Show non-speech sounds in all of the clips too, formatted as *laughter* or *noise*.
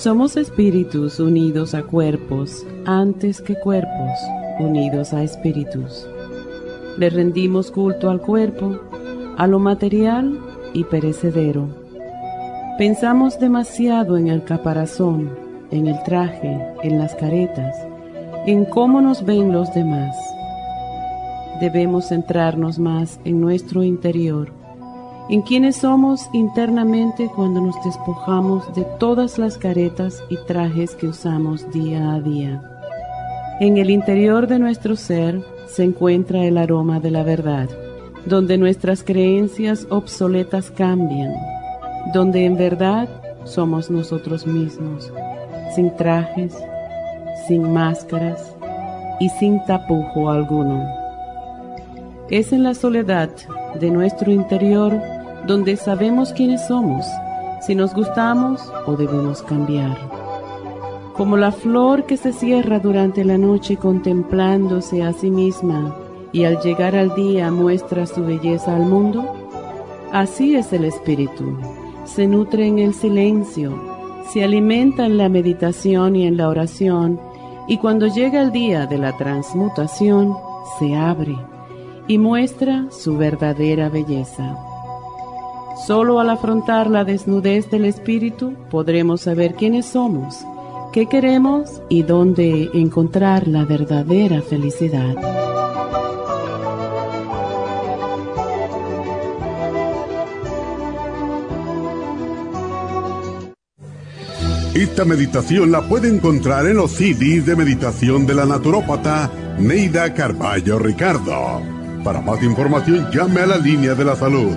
Somos espíritus unidos a cuerpos antes que cuerpos unidos a espíritus. Le rendimos culto al cuerpo, a lo material y perecedero. Pensamos demasiado en el caparazón, en el traje, en las caretas, en cómo nos ven los demás. Debemos centrarnos más en nuestro interior en quienes somos internamente cuando nos despojamos de todas las caretas y trajes que usamos día a día. En el interior de nuestro ser se encuentra el aroma de la verdad, donde nuestras creencias obsoletas cambian, donde en verdad somos nosotros mismos, sin trajes, sin máscaras y sin tapujo alguno. Es en la soledad de nuestro interior donde sabemos quiénes somos, si nos gustamos o debemos cambiar. Como la flor que se cierra durante la noche contemplándose a sí misma y al llegar al día muestra su belleza al mundo, así es el espíritu. Se nutre en el silencio, se alimenta en la meditación y en la oración, y cuando llega el día de la transmutación, se abre y muestra su verdadera belleza. Solo al afrontar la desnudez del espíritu podremos saber quiénes somos, qué queremos y dónde encontrar la verdadera felicidad. Esta meditación la puede encontrar en los CDs de meditación de la naturópata Neida Carballo Ricardo. Para más información llame a la línea de la salud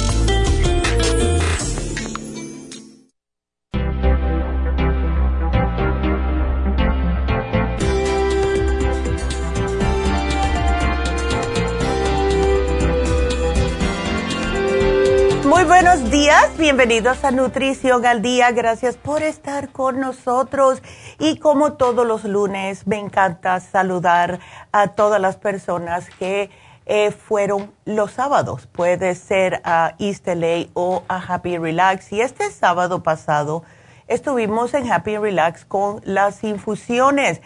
Bienvenidos a Nutrición al Día, gracias por estar con nosotros y como todos los lunes me encanta saludar a todas las personas que eh, fueron los sábados, puede ser a East LA o a Happy Relax y este sábado pasado estuvimos en Happy Relax con las infusiones.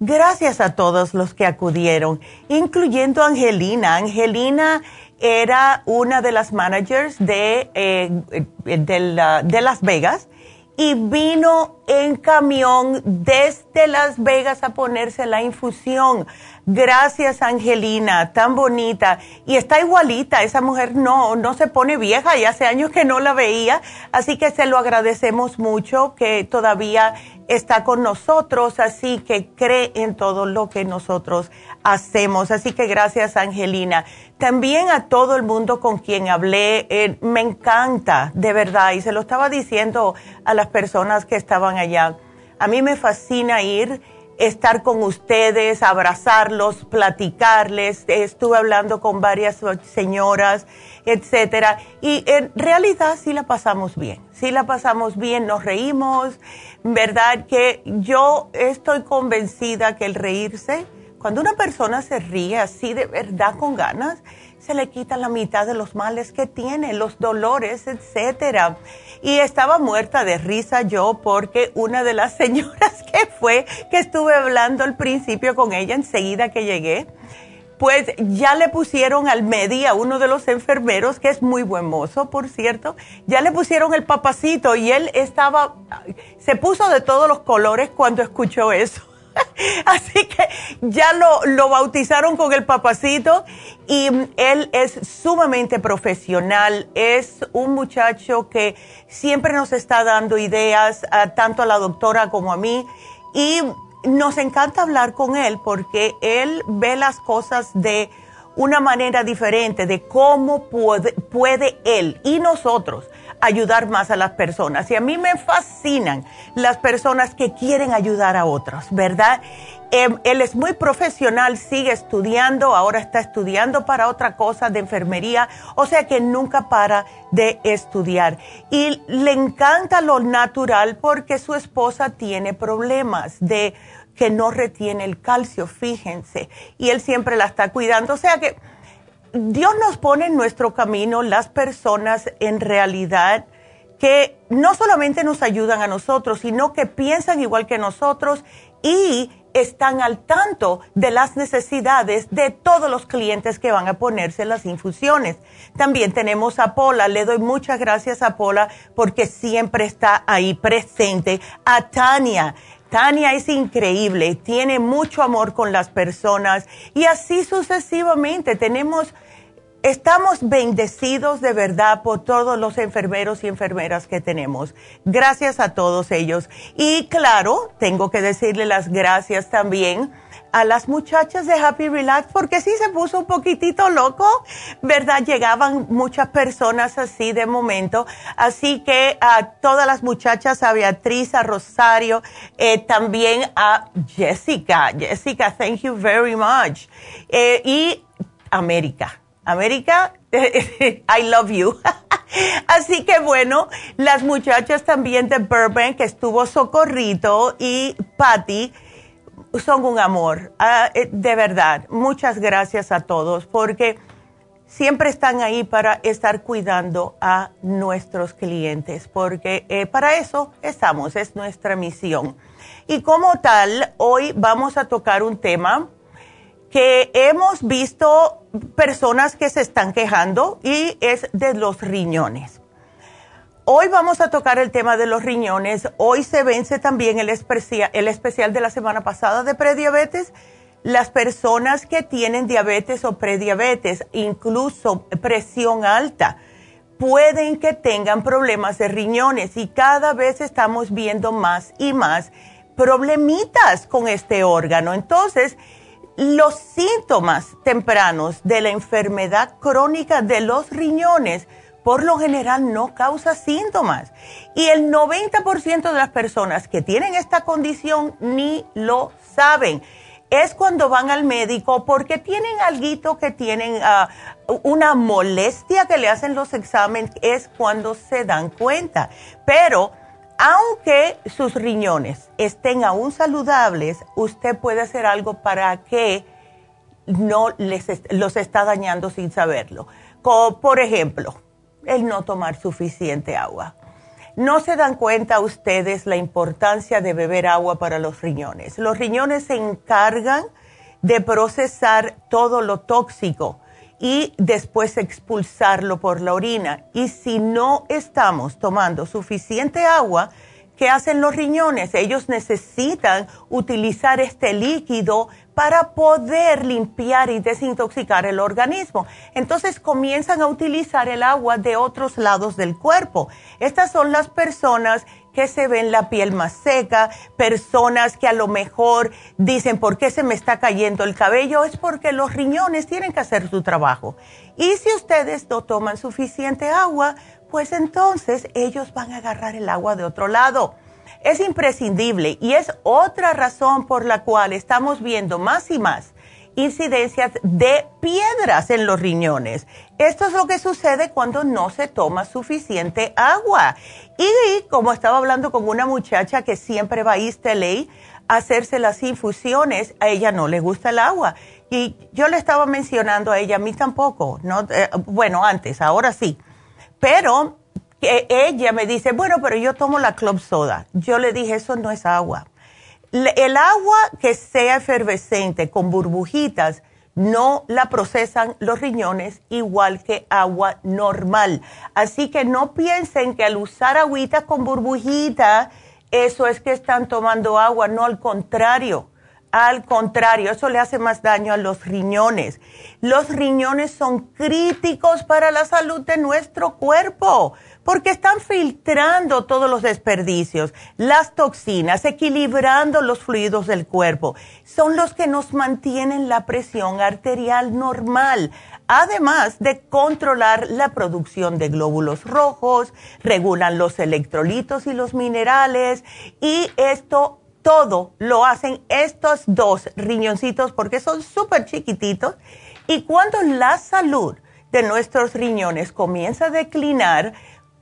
Gracias a todos los que acudieron, incluyendo Angelina. Angelina era una de las managers de, eh, de, Las Vegas y vino en camión desde Las Vegas a ponerse la infusión. Gracias, Angelina, tan bonita. Y está igualita, esa mujer no, no se pone vieja y hace años que no la veía, así que se lo agradecemos mucho que todavía está con nosotros, así que cree en todo lo que nosotros hacemos. Así que gracias, Angelina. También a todo el mundo con quien hablé, eh, me encanta, de verdad, y se lo estaba diciendo a las personas que estaban allá. A mí me fascina ir estar con ustedes, abrazarlos, platicarles. Estuve hablando con varias señoras, etcétera. Y en realidad sí la pasamos bien. Sí la pasamos bien, nos reímos. ¿Verdad? Que yo estoy convencida que el reírse, cuando una persona se ríe así de verdad con ganas, se le quita la mitad de los males que tiene, los dolores, etcétera. Y estaba muerta de risa yo porque una de las *laughs* señoras que fue, que estuve hablando al principio con ella enseguida que llegué, pues ya le pusieron al Medi, a uno de los enfermeros, que es muy buen mozo, por cierto, ya le pusieron el papacito y él estaba, se puso de todos los colores cuando escuchó eso. *laughs* Así que ya lo, lo, bautizaron con el papacito y él es sumamente profesional, es un muchacho que siempre nos está dando ideas, tanto a la doctora como a mí, y nos encanta hablar con él porque él ve las cosas de una manera diferente, de cómo puede, puede él y nosotros ayudar más a las personas. Y a mí me fascinan las personas que quieren ayudar a otros, ¿verdad? Em, él es muy profesional, sigue estudiando, ahora está estudiando para otra cosa de enfermería, o sea que nunca para de estudiar. Y le encanta lo natural porque su esposa tiene problemas de que no retiene el calcio, fíjense, y él siempre la está cuidando, o sea que Dios nos pone en nuestro camino las personas en realidad que no solamente nos ayudan a nosotros, sino que piensan igual que nosotros y están al tanto de las necesidades de todos los clientes que van a ponerse las infusiones. También tenemos a Pola, le doy muchas gracias a Pola porque siempre está ahí presente. A Tania, Tania es increíble, tiene mucho amor con las personas y así sucesivamente. Tenemos, estamos bendecidos de verdad por todos los enfermeros y enfermeras que tenemos. Gracias a todos ellos. Y claro, tengo que decirle las gracias también a las muchachas de Happy Relax porque sí se puso un poquitito loco, ¿verdad? Llegaban muchas personas así de momento. Así que a todas las muchachas, a Beatriz, a Rosario, eh, también a Jessica. Jessica, thank you very much. Eh, y América. América, *laughs* I love you. *laughs* Así que bueno, las muchachas también de Burbank, que estuvo Socorrito y Patty, son un amor, ah, eh, de verdad. Muchas gracias a todos porque siempre están ahí para estar cuidando a nuestros clientes, porque eh, para eso estamos, es nuestra misión. Y como tal, hoy vamos a tocar un tema que hemos visto personas que se están quejando y es de los riñones. Hoy vamos a tocar el tema de los riñones. Hoy se vence también el, especial, de la semana pasada de prediabetes. Las personas que tienen diabetes o prediabetes, incluso presión alta, pueden que tengan problemas de riñones y cada vez estamos viendo más y más problemitas con este órgano. Entonces, los síntomas tempranos de la enfermedad crónica de los riñones por lo general no causa síntomas. Y el 90% de las personas que tienen esta condición ni lo saben. Es cuando van al médico porque tienen algo que tienen ah, una molestia que le hacen los exámenes, es cuando se dan cuenta. Pero aunque sus riñones estén aún saludables, usted puede hacer algo para que no les los está dañando sin saberlo. por ejemplo, el no tomar suficiente agua. No se dan cuenta ustedes la importancia de beber agua para los riñones. Los riñones se encargan de procesar todo lo tóxico y después expulsarlo por la orina. Y si no estamos tomando suficiente agua, ¿qué hacen los riñones? Ellos necesitan utilizar este líquido para poder limpiar y desintoxicar el organismo. Entonces comienzan a utilizar el agua de otros lados del cuerpo. Estas son las personas que se ven la piel más seca, personas que a lo mejor dicen, ¿por qué se me está cayendo el cabello? Es porque los riñones tienen que hacer su trabajo. Y si ustedes no toman suficiente agua, pues entonces ellos van a agarrar el agua de otro lado es imprescindible y es otra razón por la cual estamos viendo más y más incidencias de piedras en los riñones. Esto es lo que sucede cuando no se toma suficiente agua. Y como estaba hablando con una muchacha que siempre va a East a hacerse las infusiones, a ella no le gusta el agua. Y yo le estaba mencionando a ella, a mí tampoco, no, eh, bueno, antes, ahora sí. Pero ella me dice, bueno, pero yo tomo la club soda. Yo le dije, eso no es agua. El agua que sea efervescente con burbujitas no la procesan los riñones igual que agua normal. Así que no piensen que al usar agüita con burbujita, eso es que están tomando agua, no al contrario. Al contrario, eso le hace más daño a los riñones. Los riñones son críticos para la salud de nuestro cuerpo porque están filtrando todos los desperdicios, las toxinas, equilibrando los fluidos del cuerpo. Son los que nos mantienen la presión arterial normal, además de controlar la producción de glóbulos rojos, regulan los electrolitos y los minerales y esto todo lo hacen estos dos riñoncitos porque son súper chiquititos y cuando la salud de nuestros riñones comienza a declinar,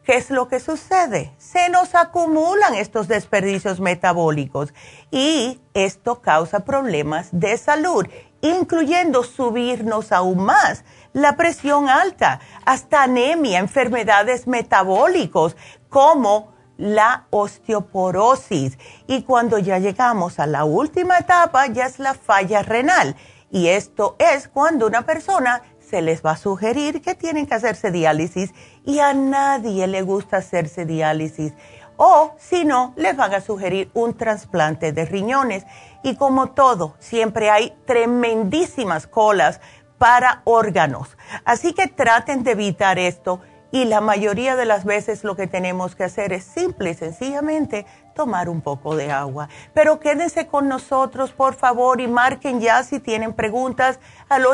¿qué es lo que sucede? Se nos acumulan estos desperdicios metabólicos y esto causa problemas de salud, incluyendo subirnos aún más la presión alta, hasta anemia, enfermedades metabólicos como la osteoporosis. Y cuando ya llegamos a la última etapa, ya es la falla renal. Y esto es cuando una persona se les va a sugerir que tienen que hacerse diálisis y a nadie le gusta hacerse diálisis. O si no, les van a sugerir un trasplante de riñones. Y como todo, siempre hay tremendísimas colas para órganos. Así que traten de evitar esto y la mayoría de las veces lo que tenemos que hacer es simple y sencillamente tomar un poco de agua. Pero quédense con nosotros, por favor, y marquen ya si tienen preguntas al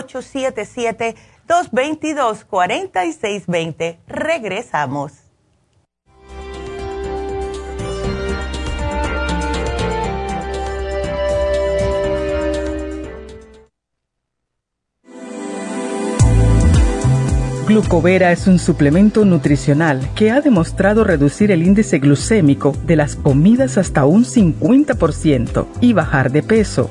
877-222-4620. Regresamos. Glucovera es un suplemento nutricional que ha demostrado reducir el índice glucémico de las comidas hasta un 50% y bajar de peso.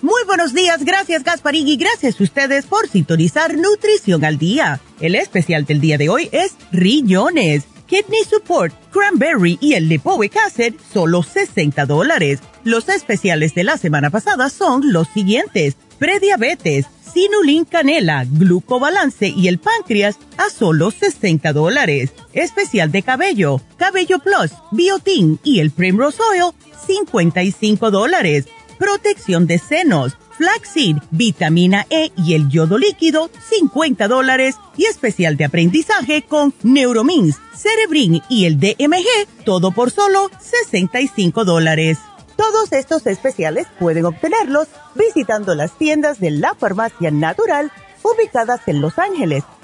Muy buenos días, gracias Gasparín y gracias a ustedes por sintonizar Nutrición al Día. El especial del día de hoy es riñones, kidney support, cranberry y el lipoic acid, solo 60 dólares. Los especiales de la semana pasada son los siguientes, prediabetes, sinulin canela, glucobalance y el páncreas a solo 60 dólares. Especial de cabello, cabello plus, biotin y el primrose oil, 55 dólares protección de senos, flaxseed, vitamina E y el yodo líquido, 50 dólares. Y especial de aprendizaje con Neuromins, Cerebrin y el DMG, todo por solo 65 dólares. Todos estos especiales pueden obtenerlos visitando las tiendas de la farmacia natural ubicadas en Los Ángeles,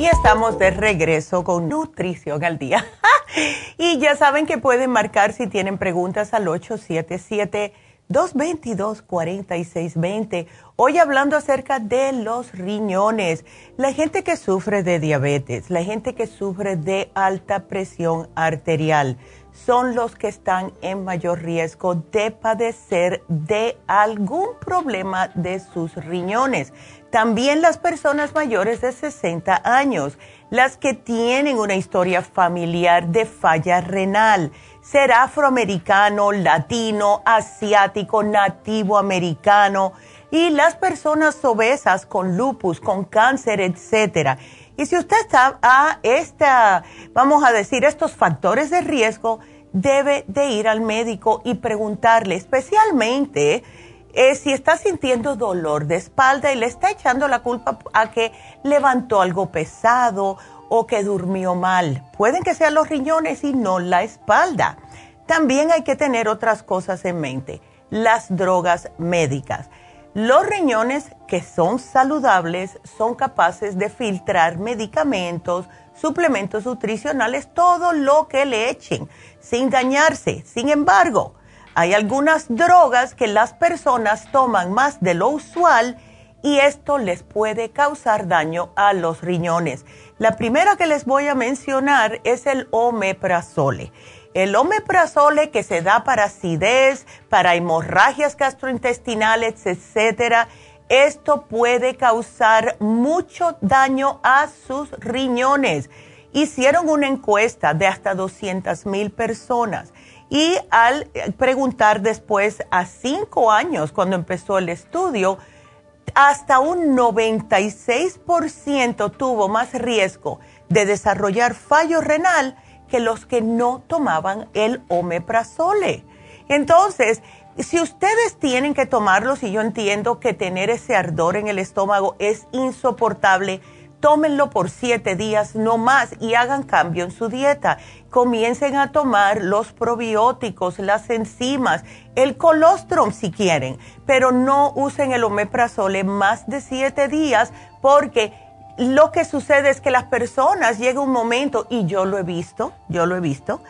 Y estamos de regreso con Nutrición al Día. *laughs* y ya saben que pueden marcar si tienen preguntas al 877 222-4620. Hoy hablando acerca de los riñones, la gente que sufre de diabetes, la gente que sufre de alta presión arterial, son los que están en mayor riesgo de padecer de algún problema de sus riñones. También las personas mayores de 60 años, las que tienen una historia familiar de falla renal ser afroamericano, latino, asiático, nativo americano y las personas obesas con lupus, con cáncer, etcétera. Y si usted está a esta, vamos a decir, estos factores de riesgo, debe de ir al médico y preguntarle, especialmente eh, si está sintiendo dolor de espalda y le está echando la culpa a que levantó algo pesado o que durmió mal. Pueden que sean los riñones y no la espalda. También hay que tener otras cosas en mente. Las drogas médicas. Los riñones que son saludables son capaces de filtrar medicamentos, suplementos nutricionales, todo lo que le echen, sin dañarse. Sin embargo, hay algunas drogas que las personas toman más de lo usual y esto les puede causar daño a los riñones. La primera que les voy a mencionar es el omeprazole. El omeprazole que se da para acidez, para hemorragias gastrointestinales, etcétera, esto puede causar mucho daño a sus riñones. Hicieron una encuesta de hasta 200 mil personas y al preguntar después a cinco años, cuando empezó el estudio, hasta un 96% tuvo más riesgo de desarrollar fallo renal que los que no tomaban el omeprazole. Entonces, si ustedes tienen que tomarlos, y yo entiendo que tener ese ardor en el estómago es insoportable, tómenlo por siete días no más y hagan cambio en su dieta. Comiencen a tomar los probióticos, las enzimas, el colostrum si quieren, pero no usen el omeprazole más de siete días porque lo que sucede es que las personas llega un momento, y yo lo he visto, yo lo he visto,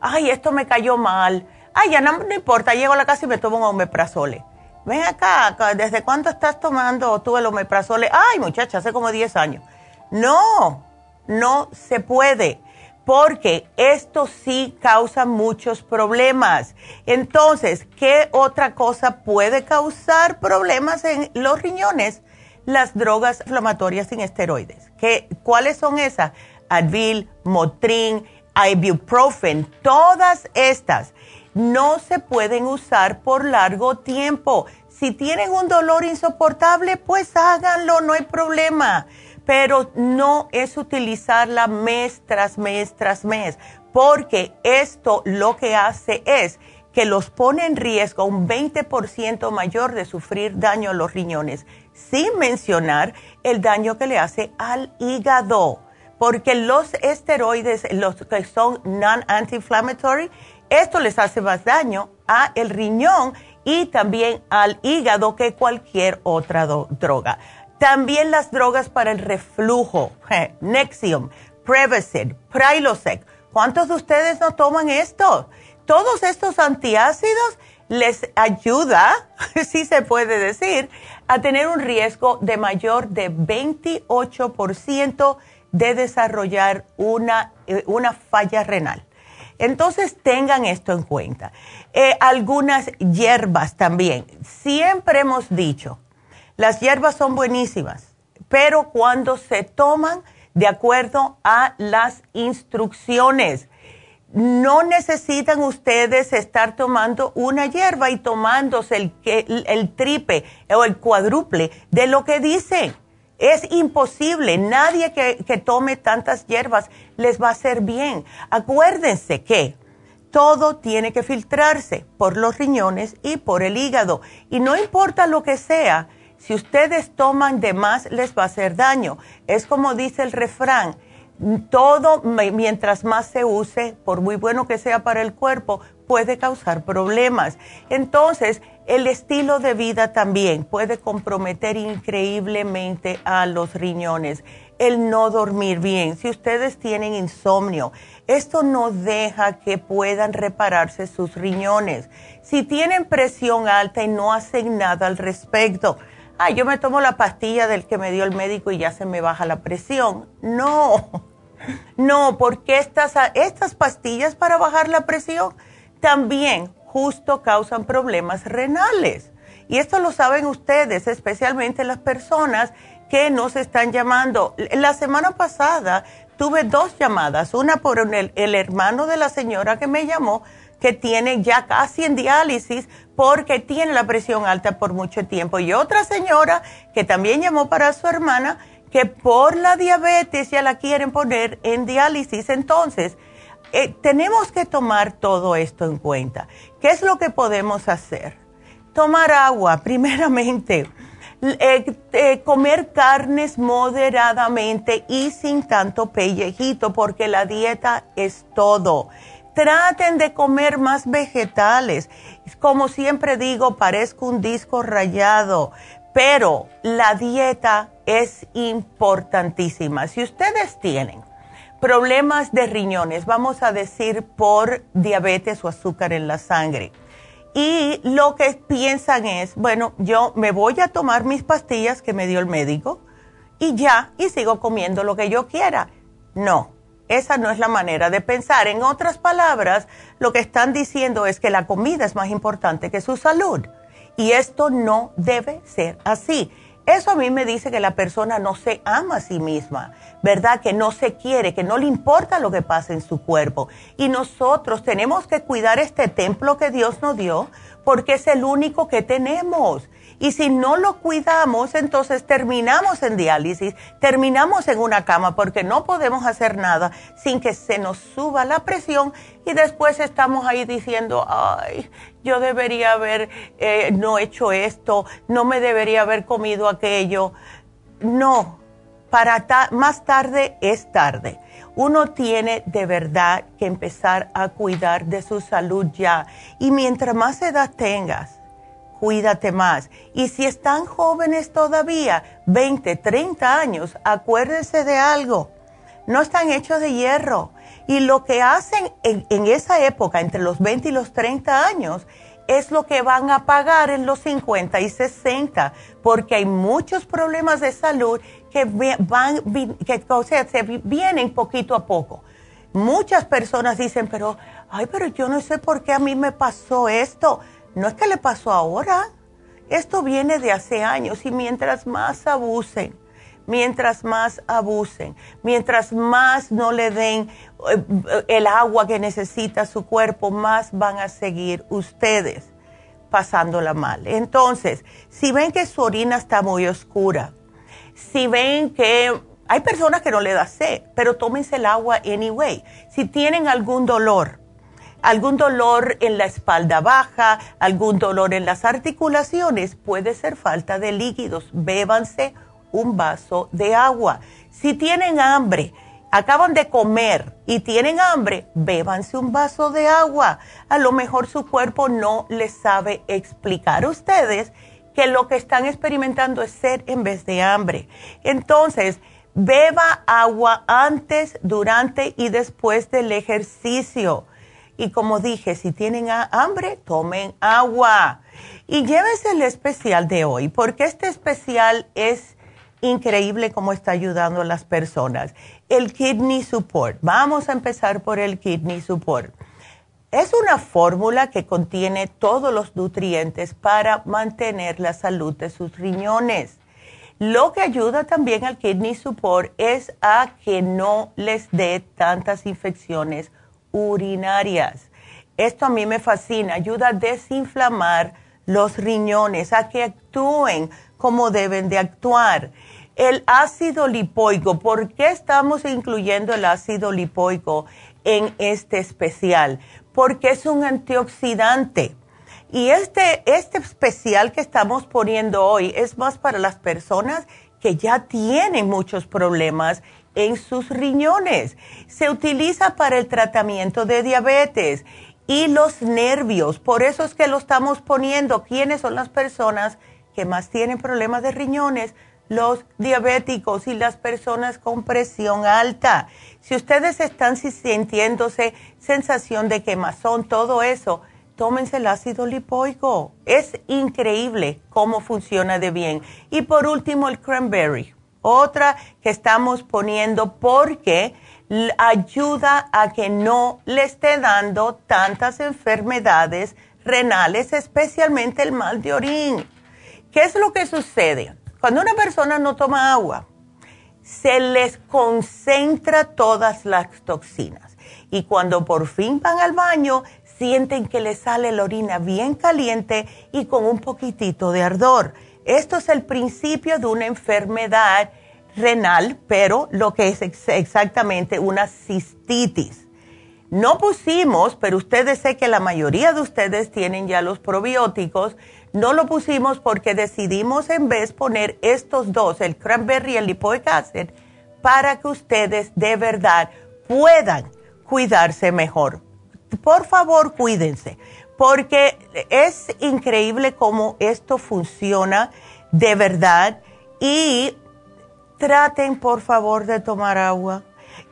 ay, esto me cayó mal, ay, ya no, no importa, llego a la casa y me tomo un omeprazole ven acá, ¿desde cuándo estás tomando tú el omeprazole? Ay, muchacha, hace como 10 años. No, no se puede, porque esto sí causa muchos problemas. Entonces, ¿qué otra cosa puede causar problemas en los riñones? Las drogas inflamatorias sin esteroides. ¿Qué, ¿Cuáles son esas? Advil, Motrin, Ibuprofen, todas estas no se pueden usar por largo tiempo. Si tienen un dolor insoportable, pues háganlo, no hay problema pero no es utilizarla mes tras mes tras mes, porque esto lo que hace es que los pone en riesgo un 20% mayor de sufrir daño a los riñones, sin mencionar el daño que le hace al hígado, porque los esteroides, los que son non-anti-inflammatory, esto les hace más daño a el riñón y también al hígado que cualquier otra droga. También las drogas para el reflujo, Nexium, Prevacid, Prilosec. ¿Cuántos de ustedes no toman esto? Todos estos antiácidos les ayuda, *laughs* si se puede decir, a tener un riesgo de mayor de 28% de desarrollar una, eh, una falla renal. Entonces tengan esto en cuenta. Eh, algunas hierbas también. Siempre hemos dicho, las hierbas son buenísimas, pero cuando se toman de acuerdo a las instrucciones. No necesitan ustedes estar tomando una hierba y tomándose el, triple o el cuádruple de lo que dicen. Es imposible. Nadie que, que, tome tantas hierbas les va a hacer bien. Acuérdense que todo tiene que filtrarse por los riñones y por el hígado. Y no importa lo que sea, si ustedes toman de más les va a hacer daño. Es como dice el refrán, todo mientras más se use, por muy bueno que sea para el cuerpo, puede causar problemas. Entonces, el estilo de vida también puede comprometer increíblemente a los riñones. El no dormir bien, si ustedes tienen insomnio, esto no deja que puedan repararse sus riñones. Si tienen presión alta y no hacen nada al respecto, ay, yo me tomo la pastilla del que me dio el médico y ya se me baja la presión. No, no, porque estas, estas pastillas para bajar la presión también justo causan problemas renales. Y esto lo saben ustedes, especialmente las personas que nos están llamando. La semana pasada tuve dos llamadas, una por el, el hermano de la señora que me llamó, que tiene ya casi en diálisis porque tiene la presión alta por mucho tiempo. Y otra señora que también llamó para su hermana que por la diabetes ya la quieren poner en diálisis. Entonces, eh, tenemos que tomar todo esto en cuenta. ¿Qué es lo que podemos hacer? Tomar agua, *laughs* primeramente. Eh, eh, comer carnes moderadamente y sin tanto pellejito, porque la dieta es todo. Traten de comer más vegetales. Como siempre digo, parezco un disco rayado, pero la dieta es importantísima. Si ustedes tienen problemas de riñones, vamos a decir por diabetes o azúcar en la sangre, y lo que piensan es, bueno, yo me voy a tomar mis pastillas que me dio el médico y ya, y sigo comiendo lo que yo quiera. No esa no es la manera de pensar. En otras palabras, lo que están diciendo es que la comida es más importante que su salud. Y esto no debe ser así. Eso a mí me dice que la persona no se ama a sí misma, ¿verdad? Que no se quiere, que no le importa lo que pasa en su cuerpo. Y nosotros tenemos que cuidar este templo que Dios nos dio porque es el único que tenemos. Y si no lo cuidamos, entonces terminamos en diálisis, terminamos en una cama porque no podemos hacer nada sin que se nos suba la presión y después estamos ahí diciendo, ay, yo debería haber eh, no hecho esto, no me debería haber comido aquello. No, para más tarde es tarde. Uno tiene de verdad que empezar a cuidar de su salud ya. Y mientras más edad tengas, cuídate más. Y si están jóvenes todavía, 20, 30 años, acuérdense de algo. No están hechos de hierro. Y lo que hacen en, esa época, entre los 20 y los 30 años, es lo que van a pagar en los 50 y 60, porque hay muchos problemas de salud que van, que o sea, se vienen poquito a poco. Muchas personas dicen, pero, ay, pero yo no sé por qué a mí me pasó esto no es que le pasó ahora, esto viene de hace años y mientras más abusen, mientras más abusen, mientras más no le den eh, el agua que necesita su cuerpo, más van a seguir ustedes pasándola mal. Entonces, si ven que su orina está muy oscura, si ven que hay personas que no le da sed, pero tómense el agua anyway. Si tienen algún dolor, algún dolor en la espalda baja, algún dolor en las articulaciones, puede ser falta de líquidos. Bébanse un vaso de agua. Si tienen hambre, acaban de comer y tienen hambre, bébanse un vaso de agua. A lo mejor su cuerpo no les sabe explicar a ustedes que lo que están experimentando es sed en vez de hambre. Entonces, beba agua antes, durante y después del ejercicio y como dije, si tienen hambre, tomen agua. Y llévense el especial de hoy, porque este especial es increíble cómo está ayudando a las personas. El Kidney Support. Vamos a empezar por el Kidney Support. Es una fórmula que contiene todos los nutrientes para mantener la salud de sus riñones. Lo que ayuda también al kidney support es a que no les dé tantas infecciones urinarias. Esto a mí me fascina, ayuda a desinflamar los riñones, a que actúen como deben de actuar. El ácido lipoico, ¿por qué estamos incluyendo el ácido lipoico en este especial? Porque es un antioxidante y este, este especial que estamos poniendo hoy es más para las personas que ya tienen muchos problemas en sus riñones. Se utiliza para el tratamiento de diabetes y los nervios. Por eso es que lo estamos poniendo. ¿Quiénes son las personas que más tienen problemas de riñones? Los diabéticos y las personas con presión alta. Si ustedes están sintiéndose sensación de quemazón, todo eso, tómense el ácido lipoico. Es increíble cómo funciona de bien. Y por último, el cranberry. Otra que estamos poniendo porque ayuda a que no le esté dando tantas enfermedades renales, especialmente el mal de orín. ¿Qué es lo que sucede? Cuando una persona no toma agua, se les concentra todas las toxinas. Y cuando por fin van al baño, sienten que les sale la orina bien caliente y con un poquitito de ardor. Esto es el principio de una enfermedad renal, pero lo que es exactamente una cistitis. No pusimos, pero ustedes sé que la mayoría de ustedes tienen ya los probióticos, no lo pusimos porque decidimos en vez poner estos dos, el cranberry y el lipoic acid, para que ustedes de verdad puedan cuidarse mejor por favor cuídense, porque es increíble cómo esto funciona de verdad y traten por favor de tomar agua.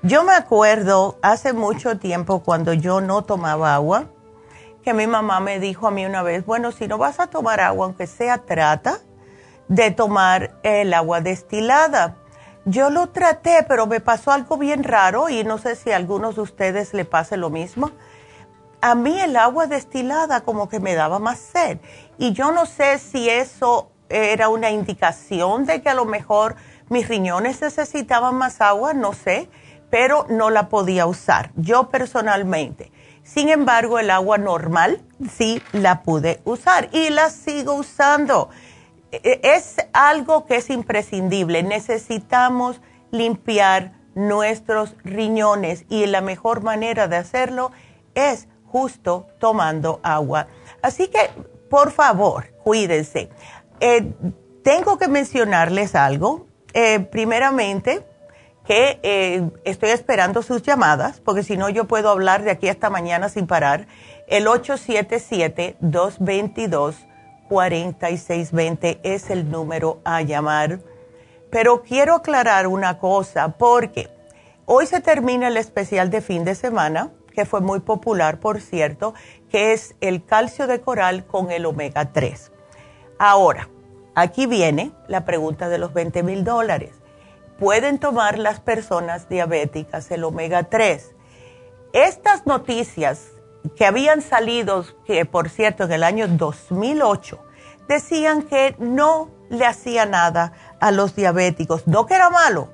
Yo me acuerdo hace mucho tiempo cuando yo no tomaba agua, que mi mamá me dijo a mí una vez, bueno, si no vas a tomar agua, aunque sea trata de tomar el agua destilada. Yo lo traté, pero me pasó algo bien raro y no sé si a algunos de ustedes le pase lo mismo a mí el agua destilada como que me daba más sed. Y yo no sé si eso era una indicación de que a lo mejor mis riñones necesitaban más agua, no sé, pero no la podía usar, yo personalmente. Sin embargo, el agua normal sí la pude usar y la sigo usando. E, es algo que es imprescindible. Necesitamos limpiar nuestros riñones y la mejor manera de hacerlo es justo tomando agua. Así que, por favor, cuídense. Eh, tengo que mencionarles algo. Eh, primeramente, que eh, estoy esperando sus llamadas, porque si no yo puedo hablar de aquí hasta mañana sin parar. El 877-222-4620 es el número a llamar. Pero quiero aclarar una cosa, porque hoy se termina el especial de fin de semana que fue muy popular, por cierto, que es el calcio de coral con el omega 3. Ahora, aquí viene la pregunta de los 20 mil dólares. ¿Pueden tomar las personas diabéticas el omega 3? Estas noticias que habían salido, que por cierto en el año 2008, decían que no le hacía nada a los diabéticos, no que era malo,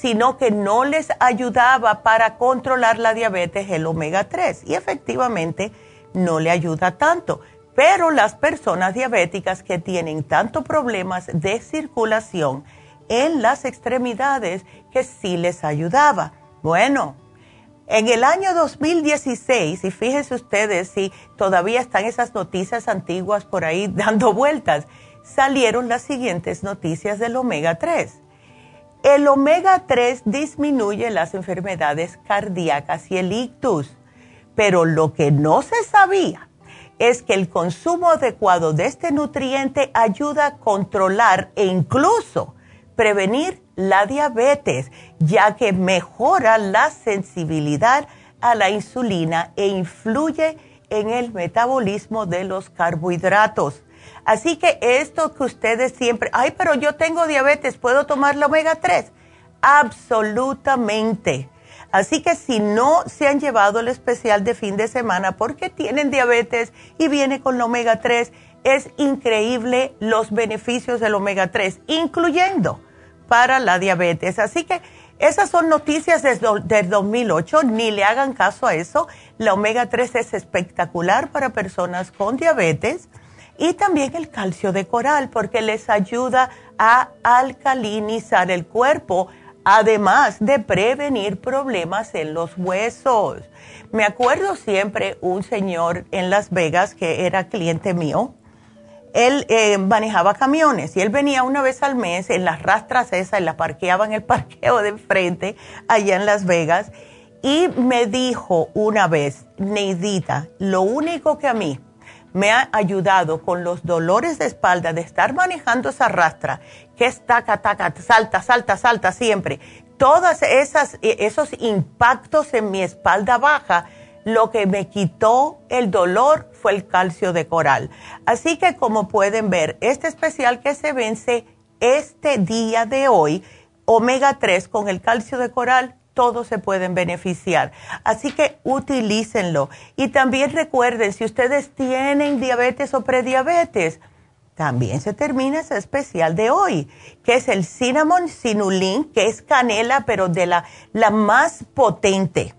sino que no les ayudaba para controlar la diabetes el omega 3 y efectivamente no le ayuda tanto. Pero las personas diabéticas que tienen tanto problemas de circulación en las extremidades que sí les ayudaba. Bueno, en el año 2016, y fíjense ustedes si todavía están esas noticias antiguas por ahí *laughs* dando vueltas, salieron las siguientes noticias del omega 3 el omega 3 disminuye las enfermedades cardíacas y el ictus, pero lo que no se sabía es que el consumo adecuado de este nutriente ayuda a controlar e incluso prevenir la diabetes, ya que mejora la sensibilidad a la insulina e influye en el metabolismo de los carbohidratos. Así que esto que ustedes siempre, ay, pero yo tengo diabetes, ¿puedo tomar la omega 3? Absolutamente. Así que si no se han llevado el especial de fin de semana porque tienen diabetes y viene con la omega 3, es increíble los beneficios del omega 3, incluyendo para la diabetes. Así que esas son noticias del 2008, ni le hagan caso a eso. La omega 3 es espectacular para personas con diabetes y también el calcio de coral porque les ayuda a alcalinizar el cuerpo, además de prevenir problemas en los huesos. Me acuerdo siempre un señor en Las Vegas que era cliente mío él eh, manejaba camiones y él venía una vez al mes en las rastras esas, y la parqueaba en el *laughs* parqueo de enfrente, allá en Las Vegas, y me dijo una vez, Neidita, lo único que a mí me ha ayudado con los dolores de espalda de estar manejando esa rastra, que es taca, taca, salta, salta, salta siempre, todos esos impactos en mi espalda baja, lo que me quitó el dolor fue el calcio de coral. Así que como pueden ver, este especial que se vence este día de hoy, omega 3 con el calcio de coral, todos se pueden beneficiar. Así que utilícenlo. Y también recuerden, si ustedes tienen diabetes o prediabetes, también se termina ese especial de hoy, que es el cinnamon sinulin, que es canela, pero de la, la más potente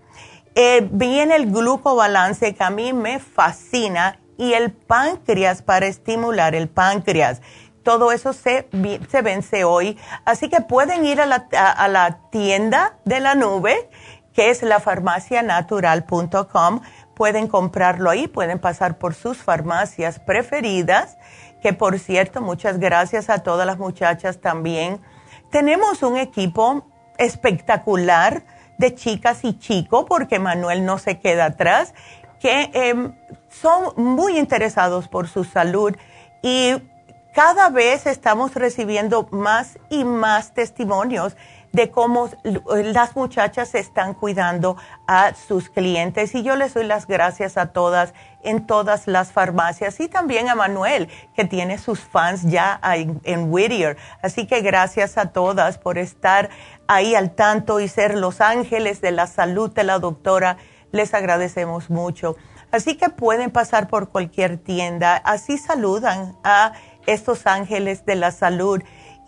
eh, viene el glucobalance que a mí me fascina y el páncreas para estimular el páncreas. Todo eso se, se vence hoy. Así que pueden ir a la, a, la tienda de la nube, que es lafarmacianatural.com. Pueden comprarlo ahí, pueden pasar por sus farmacias preferidas, que por cierto, muchas gracias a todas las muchachas también. Tenemos un equipo espectacular de chicas y chicos, porque Manuel no se queda atrás, que em, son muy interesados por su salud y cada vez estamos recibiendo más y más testimonios de cómo las muchachas están cuidando a sus clientes y yo les doy las gracias a todas en todas las farmacias y también a Manuel que tiene sus fans ya en, Whittier. Así que gracias a todas por estar ahí al tanto y ser los ángeles de la salud de la doctora. Les agradecemos mucho. Así que pueden pasar por cualquier tienda, así saludan a estos ángeles de la salud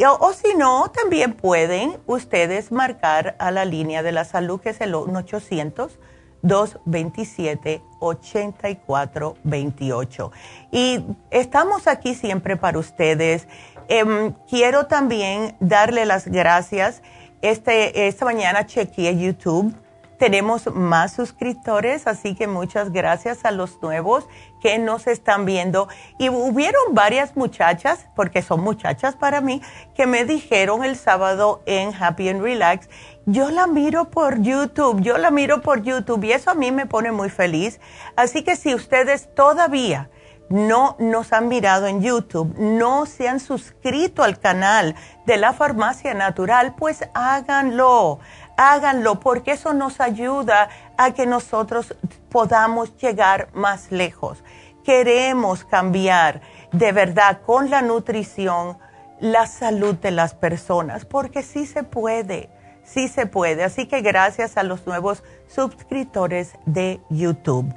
o, si no, también pueden ustedes marcar a la línea de la salud que es el 1-800-227-8428. Y estamos aquí siempre para ustedes. Em, quiero también darle las gracias. Este, esta mañana chequeé YouTube tenemos más suscriptores, así que muchas gracias a los nuevos que nos están viendo. Y hubieron varias muchachas, porque son muchachas para mí, que me dijeron el sábado en Happy and Relax, yo la miro por YouTube, yo la miro por YouTube y eso a mí me pone muy feliz. Así que si ustedes todavía no nos han mirado en YouTube, no se han suscrito al canal de la Farmacia Natural, pues háganlo háganlo porque eso nos ayuda a que nosotros podamos llegar más lejos. Queremos cambiar de verdad con la nutrición la salud de las personas porque sí se puede, sí se puede. Así que gracias a los nuevos suscriptores de YouTube.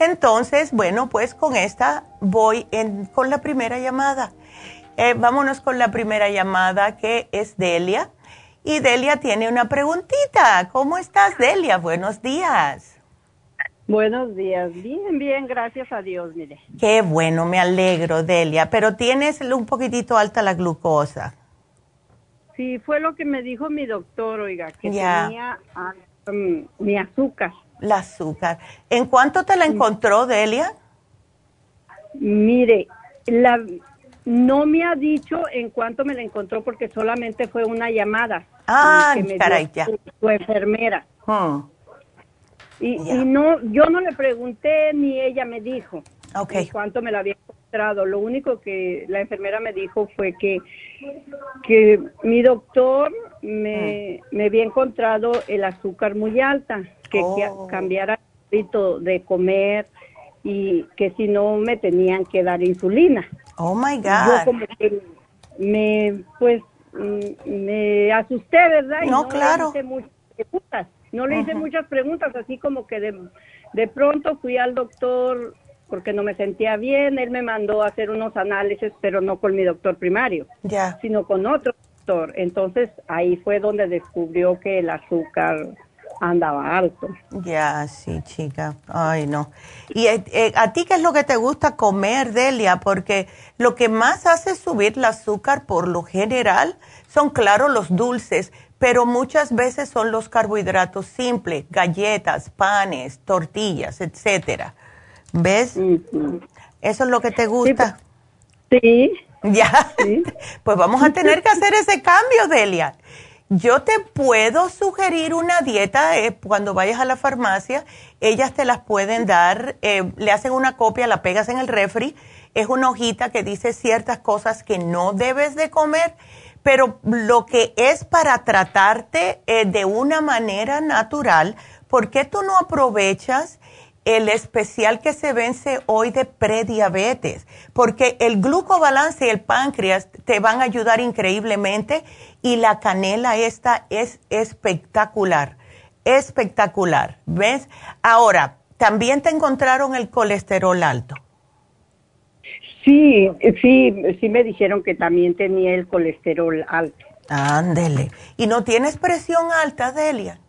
Entonces, bueno, pues con esta voy con la primera llamada. Eh, vámonos con la primera llamada que es Delia y Delia tiene una preguntita. ¿Cómo estás, Delia? Buenos días. Buenos días. Bien, bien, gracias a Dios, mire. Qué bueno, me alegro, Delia. Pero tienes un poquitito alta la glucosa. Sí, fue lo que me dijo mi doctor, oiga, que tenía um, mi azúcar. La azúcar. ¿En cuánto te la encontró, Delia? Mire, la, no me ha dicho en cuánto me la encontró porque solamente fue una llamada. Ah, caray, ya. Su, enfermera. Hmm. Y, no, yo no le pregunté ni ella me dijo cuánto me la había encontrado. Lo único que la enfermera me dijo fue que, que mi doctor me, hmm. me había encontrado el azúcar muy alta, que, oh. cambiara el hábito de comer y que si no me tenían que dar insulina. Oh my God. Yo como que me, pues, mm, me asusté, ¿verdad? No, claro. No le hice muchas preguntas, así como que de, de pronto fui al doctor porque no me sentía bien, él me mandó a hacer unos análisis, pero no con mi doctor primario, ya. sino con otro doctor. Entonces ahí fue donde descubrió que el azúcar andaba alto. Ya, sí, chica. Ay, no. ¿Y eh, eh, a ti qué es lo que te gusta comer, Delia? Porque lo que más hace subir el azúcar por lo general son, claro, los dulces, pero muchas veces son los carbohidratos simples, galletas, panes, tortillas, etcétera. ¿Ves? Eso es lo que te gusta. Sí. *laughs* Ya. *laughs* pues vamos a tener que hacer ese cambio, Delia. Yo te puedo sugerir una dieta eh, cuando vayas a la farmacia. Ellas te las pueden dar, eh, le hacen una copia, la pegas en el refri. Es una hojita que dice ciertas cosas que no debes de comer, pero lo que es para tratarte eh, de una manera natural, ¿por qué tú no aprovechas el especial que se vence hoy de prediabetes? Porque el glucobalance y el páncreas te van a ayudar increíblemente y la canela esta es espectacular, espectacular, ¿ves? Ahora, también te encontraron el colesterol alto. Sí, sí, sí me dijeron que también tenía el colesterol alto. Ándele. ¿Y no tienes presión alta, Delia?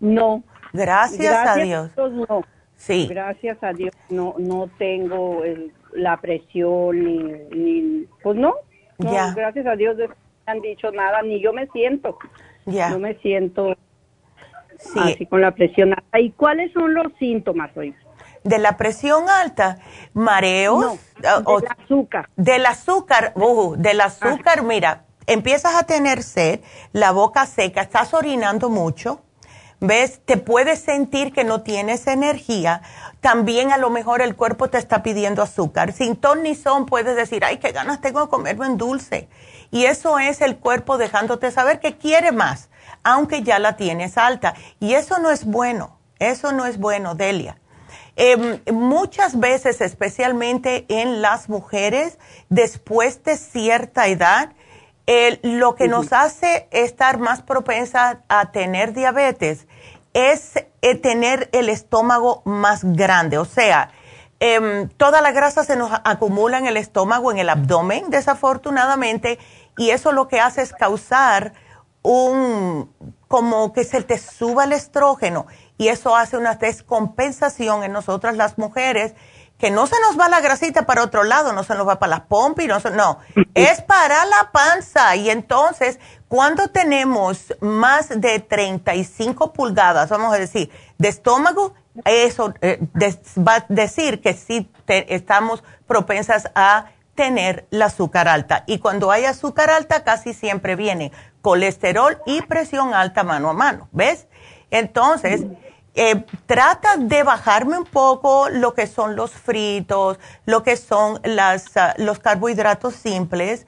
No. Gracias, a Dios. no. Sí. Gracias a Dios no no tengo la presión ni, ni pues no. no ya. Gracias a Dios han dicho nada, ni yo me siento. Ya. No me siento así con la presión alta. ¿Y cuáles son los síntomas hoy? De la presión alta, mareos. No, ah, del azúcar. Del azúcar, uh, del azúcar, mira, empiezas a tener sed, la boca seca, estás orinando mucho, ¿ves? Te puedes sentir que no tienes energía. También a lo mejor el cuerpo te está pidiendo azúcar. Sin ton ni son puedes decir, ay, qué ganas tengo de comerme en dulce. Y eso es el cuerpo dejándote saber que quiere más, aunque ya la tienes alta. Y eso no es bueno, eso no es bueno, Delia. Em, muchas veces, especialmente en las mujeres, después de cierta edad, lo que nos hace estar más propensa a tener diabetes es eh, tener el estómago más grande. O sea, em, toda la grasa se nos acumula en el estómago, en el abdomen, desafortunadamente, y eso lo que hace es causar un, como que se te suba el estrógeno y eso hace una descompensación en nosotras las mujeres que no se nos va la grasita para otro lado, no se nos va para las pompas, no, no, es para la panza. Y entonces, cuando tenemos más de 35 pulgadas, vamos a decir, de estómago, eso eh, va a decir que sí estamos propensas a tener la azúcar alta. Y cuando hay azúcar alta, casi siempre viene colesterol y presión alta mano a mano, ¿ves? Entonces, eh, trata de bajarme un poco lo que son los fritos, lo que son las, ah, los carbohidratos simples.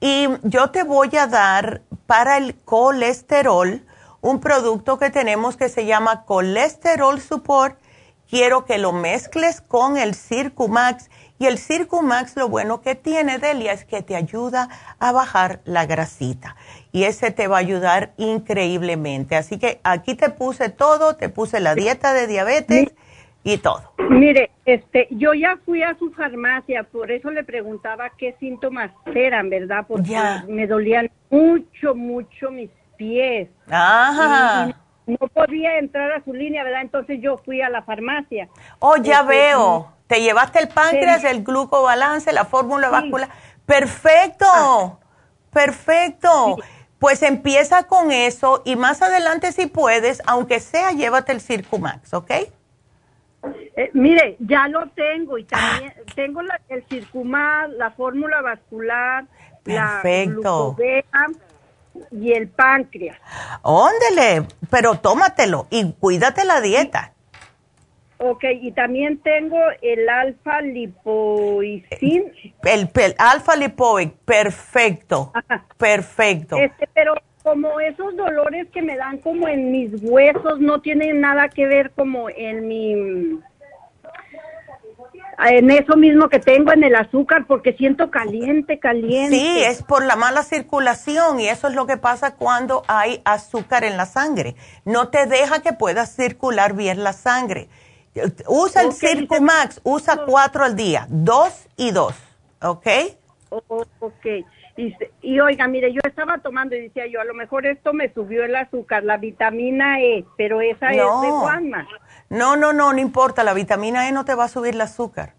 Y yo te voy a dar para el colesterol un producto que tenemos que se llama Colesterol Support. Quiero que lo mezcles con el Circumax y el Circumax lo bueno que tiene, Delia, es que te ayuda a bajar la grasita. Y ese te va a ayudar increíblemente. Así que aquí te puse todo, te puse la dieta de diabetes y todo. Mire, este, yo ya fui a su farmacia, por eso le preguntaba qué síntomas eran, ¿verdad? Porque me dolían mucho, mucho mis pies. Ajá. no podía entrar a su línea, ¿verdad? Entonces yo fui a la farmacia. Oh, ya este, veo te llevaste el páncreas, el glucobalance, la fórmula vascular. Perfecto, ah. perfecto. Pues empieza con eso y más adelante si puedes, aunque sea, llévate el Circumax, ¿ok? Eh, mire, ya lo tengo y también ah. tengo el Circumax, la fórmula vascular, Perfecto. la y el páncreas. Óndele, pero tómatelo y cuídate la dieta. Ok, y también tengo el alfa lipoicin. El, alfa lipoic, perfecto, perfecto. Este, pero como esos dolores que me dan como en mis huesos no tienen nada que ver como en mi en eso mismo que tengo en el azúcar porque siento caliente, caliente. Sí, es por la mala circulación y eso es lo que pasa cuando hay azúcar en la sangre. No te deja que puedas circular bien la sangre. Usa el Circumax, usa cuatro al día, dos y dos, ¿ok? ok. Y, y, oiga, mire, yo estaba tomando y decía yo, a lo mejor esto me subió el azúcar, la vitamina E, pero esa es de Juanma. No, no, no, no importa, la vitamina E no te va a subir el azúcar.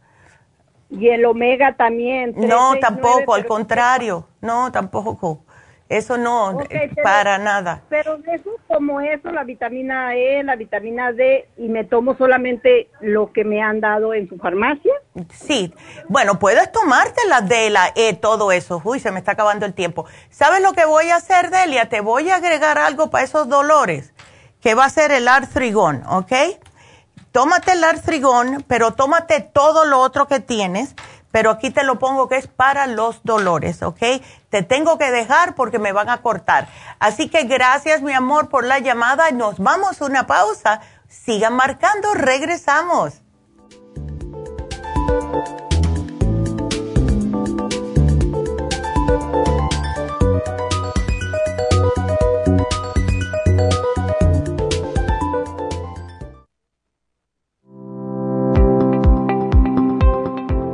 Y el omega también. no, tampoco, al contrario, no, tampoco. Eso no, eh, para nada. Pero eso como eso, la vitamina E, la vitamina D, y me tomo solamente lo que me han dado en su farmacia. Sí, bueno, puedes tomarte la D, la E, todo eso. Uy, se me está acabando el tiempo. ¿Sabes lo que voy a hacer, Delia? Te voy a agregar algo para esos dolores, que va a ser el artrigón, ¿ok? Tómate el artrigón, pero tómate todo lo otro que tienes pero aquí te lo pongo que es para los dolores, ¿ok? Te tengo que dejar porque me van a cortar. Así que gracias, mi amor, por la llamada. Nos vamos a una pausa. Sigan marcando, regresamos.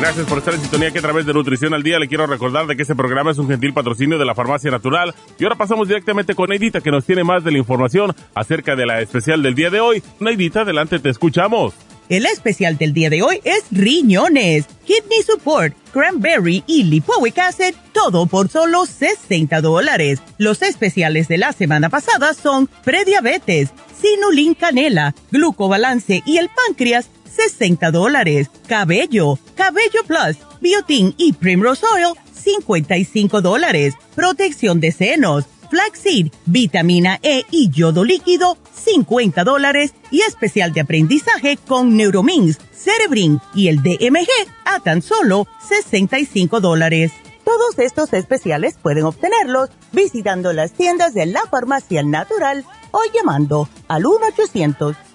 Gracias por estar en sintonía que a través de Nutrición al Día le quiero recordar de que este programa es un gentil patrocinio de la Farmacia Natural. Y ahora pasamos directamente con Neidita que nos tiene más de la información acerca de la especial del día de hoy. Neidita, adelante, te escuchamos. El especial del día de hoy es riñones, kidney support, cranberry y lipoic acid, todo por solo 60 dólares. Los especiales de la semana pasada son prediabetes, sinulin canela, glucobalance y el páncreas 60 dólares. Cabello, Cabello Plus, Biotin y Primrose Oil, 55 dólares. Protección de senos, Flaxseed, vitamina E y yodo líquido, 50 dólares. Y especial de aprendizaje con Neuromins, Cerebrin y el DMG a tan solo 65 dólares. Todos estos especiales pueden obtenerlos visitando las tiendas de la farmacia natural o llamando al 1 800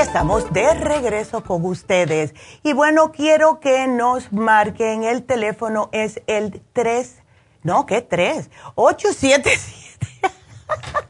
Estamos de regreso con ustedes. Y bueno, quiero que nos marquen el teléfono, es el 3, no, ¿qué 3? 877. *laughs*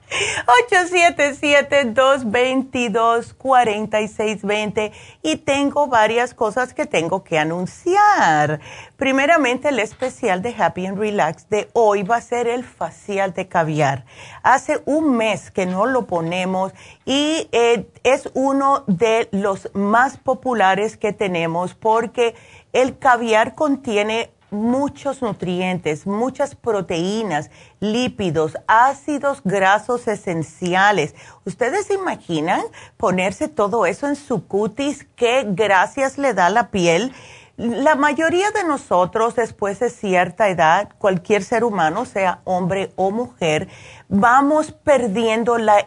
877-222-4620 y tengo varias cosas que tengo que anunciar. Primeramente, el especial de Happy and Relax de hoy va a ser el facial de caviar. Hace un mes que no lo ponemos y eh, es uno de los más populares que tenemos porque el caviar contiene muchos nutrientes, muchas proteínas, lípidos, ácidos grasos esenciales. ¿Ustedes se imaginan ponerse todo eso en su cutis? ¿Qué gracias le da la piel? La mayoría de nosotros después de cierta edad, cualquier ser humano, sea hombre o mujer, vamos perdiendo la,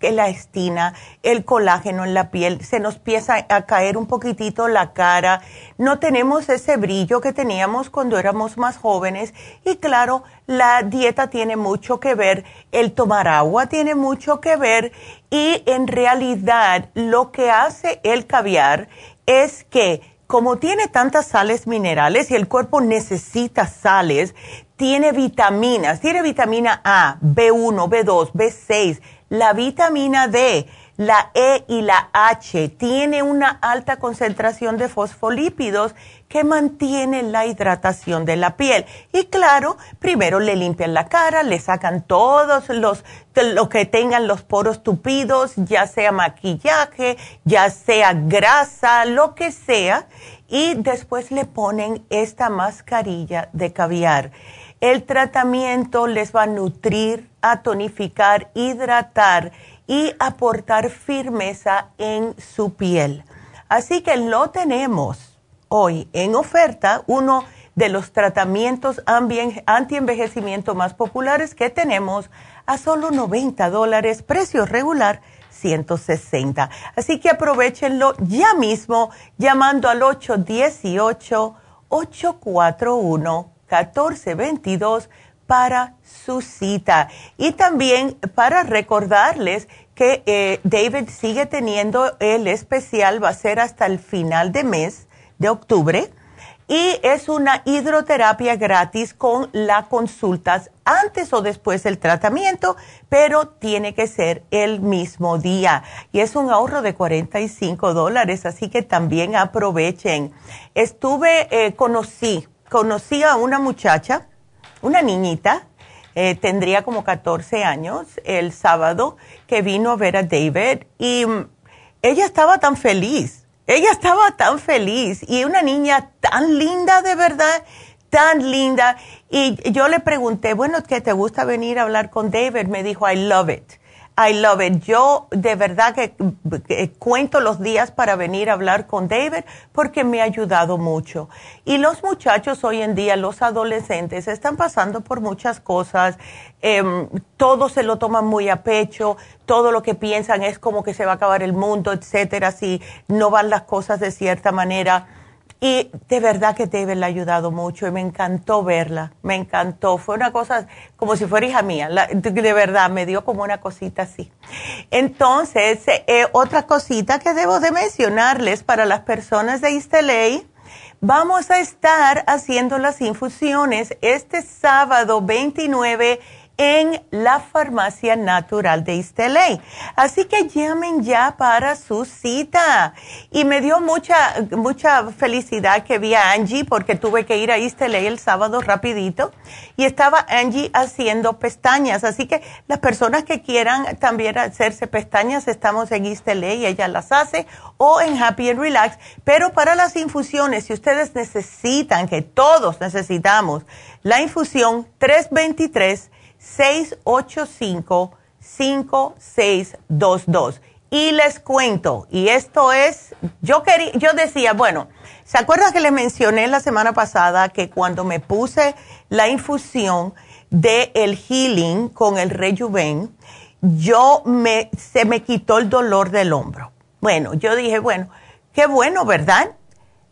elastina, el colágeno en la piel, se nos empieza a caer un poquitito la cara, no tenemos ese brillo que teníamos cuando éramos más jóvenes y claro, la dieta tiene mucho que ver, el tomar agua tiene mucho que ver y en realidad lo que hace el caviar es que como tiene tantas sales minerales y el cuerpo necesita sales, tiene vitaminas, tiene vitamina A, B1, B2, B6, la vitamina D, la E y la H, tiene una alta concentración de fosfolípidos que mantiene la hidratación de la piel. Y claro, primero le limpian la cara, le sacan todos los, lo que tengan los poros tupidos, ya sea maquillaje, ya sea grasa, lo que sea, y después le ponen esta mascarilla de caviar. El tratamiento les va a nutrir, a tonificar, hidratar y aportar firmeza en su piel. Así que lo tenemos hoy en oferta, uno de los tratamientos anti-envejecimiento más populares que tenemos a solo 90 dólares, precio regular 160. Así que aprovechenlo ya mismo llamando al 818-841-1422 para su cita. Y también para recordarles que eh, David sigue teniendo el especial, va a ser hasta el final de mes de octubre y es una hidroterapia gratis con las consultas antes o después del tratamiento, pero tiene que ser el mismo día. Y es un ahorro de 45 dólares, así que también aprovechen. Estuve, eh, conocí, conocí a una muchacha, una niñita, eh, tendría como 14 años, el sábado, que vino a ver a David y mm, ella estaba tan feliz ella estaba tan feliz y una niña tan linda de verdad, tan linda. Y yo le pregunté, bueno, ¿qué te gusta venir a hablar con David? Me dijo, I love it. I love it. Yo de verdad que, cuento los días para venir a hablar con David porque me ha ayudado mucho. Y los muchachos hoy en día, los adolescentes, están pasando por muchas cosas. Eh, todo se lo toman muy a pecho. Todo lo que piensan es como que se va a acabar el mundo, etcétera, si no van las cosas de cierta manera. Y de verdad que David le ha ayudado mucho y me encantó verla, me encantó. Fue una cosa como si fuera hija mía, de verdad, me dio como una cosita así. Entonces, eh, otra cosita que debo de mencionarles para las personas de Isteley, vamos a estar haciendo las infusiones este sábado 29 en la farmacia natural de Isteley. Así que llamen ya para su cita. Y me dio mucha, mucha felicidad que vi a Angie porque tuve que ir a Isteley el sábado rapidito y estaba Angie haciendo pestañas. Así que las personas que quieran también hacerse pestañas, estamos en Isteley, ella las hace o en Happy and Relax. Pero para las infusiones, si ustedes necesitan, que todos necesitamos, la infusión 323 685-5622. Y les cuento, y esto es, yo quería, yo decía, bueno, ¿se acuerdan que les mencioné la semana pasada que cuando me puse la infusión de el healing con el rejuven, yo me, se me quitó el dolor del hombro? Bueno, yo dije, bueno, qué bueno, ¿verdad?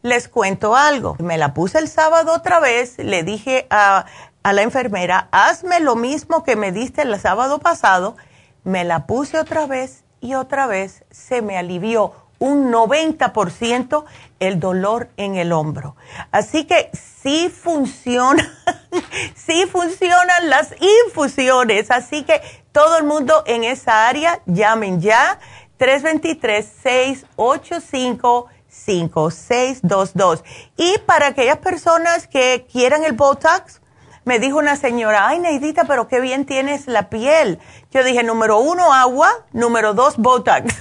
Les cuento algo. Me la puse el sábado otra vez, le dije a a la enfermera, hazme lo mismo que me diste el sábado pasado, me la puse otra vez y otra vez se me alivió un 90% el dolor en el hombro. Así que sí funciona, *laughs* sí funcionan las infusiones. Así que todo el mundo en esa área, llamen ya 323-685-5622. Y para aquellas personas que quieran el Botox, me dijo una señora, ay Neidita, pero qué bien tienes la piel. Yo dije, número uno, agua, número dos, Botox.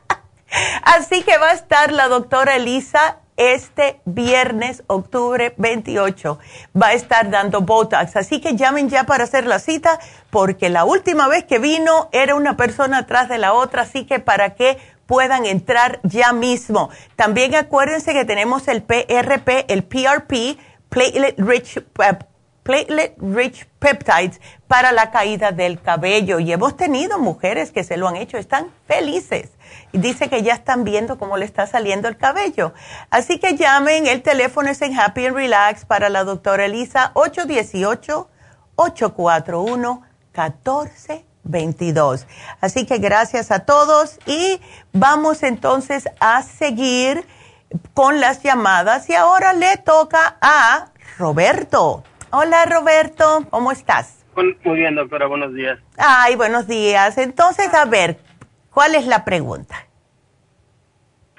*laughs* Así que va a estar la doctora Elisa este viernes, octubre 28. Va a estar dando Botox. Así que llamen ya para hacer la cita, porque la última vez que vino era una persona atrás de la otra, así que para que puedan entrar ya mismo. También acuérdense que tenemos el PRP, el PRP, Platelet Rich, eh, Platelet Rich Peptides para la caída del cabello. Y hemos tenido mujeres que se lo han hecho, están felices. Y dice que ya están viendo cómo le está saliendo el cabello. Así que llamen, el teléfono es en Happy and Relax para la doctora Elisa 818-841-1422. Así que gracias a todos y vamos entonces a seguir con las llamadas. Y ahora le toca a Roberto. Hola Roberto, ¿cómo estás? Muy bien, doctora, buenos días. Ay, buenos días. Entonces, a ver, ¿cuál es la pregunta?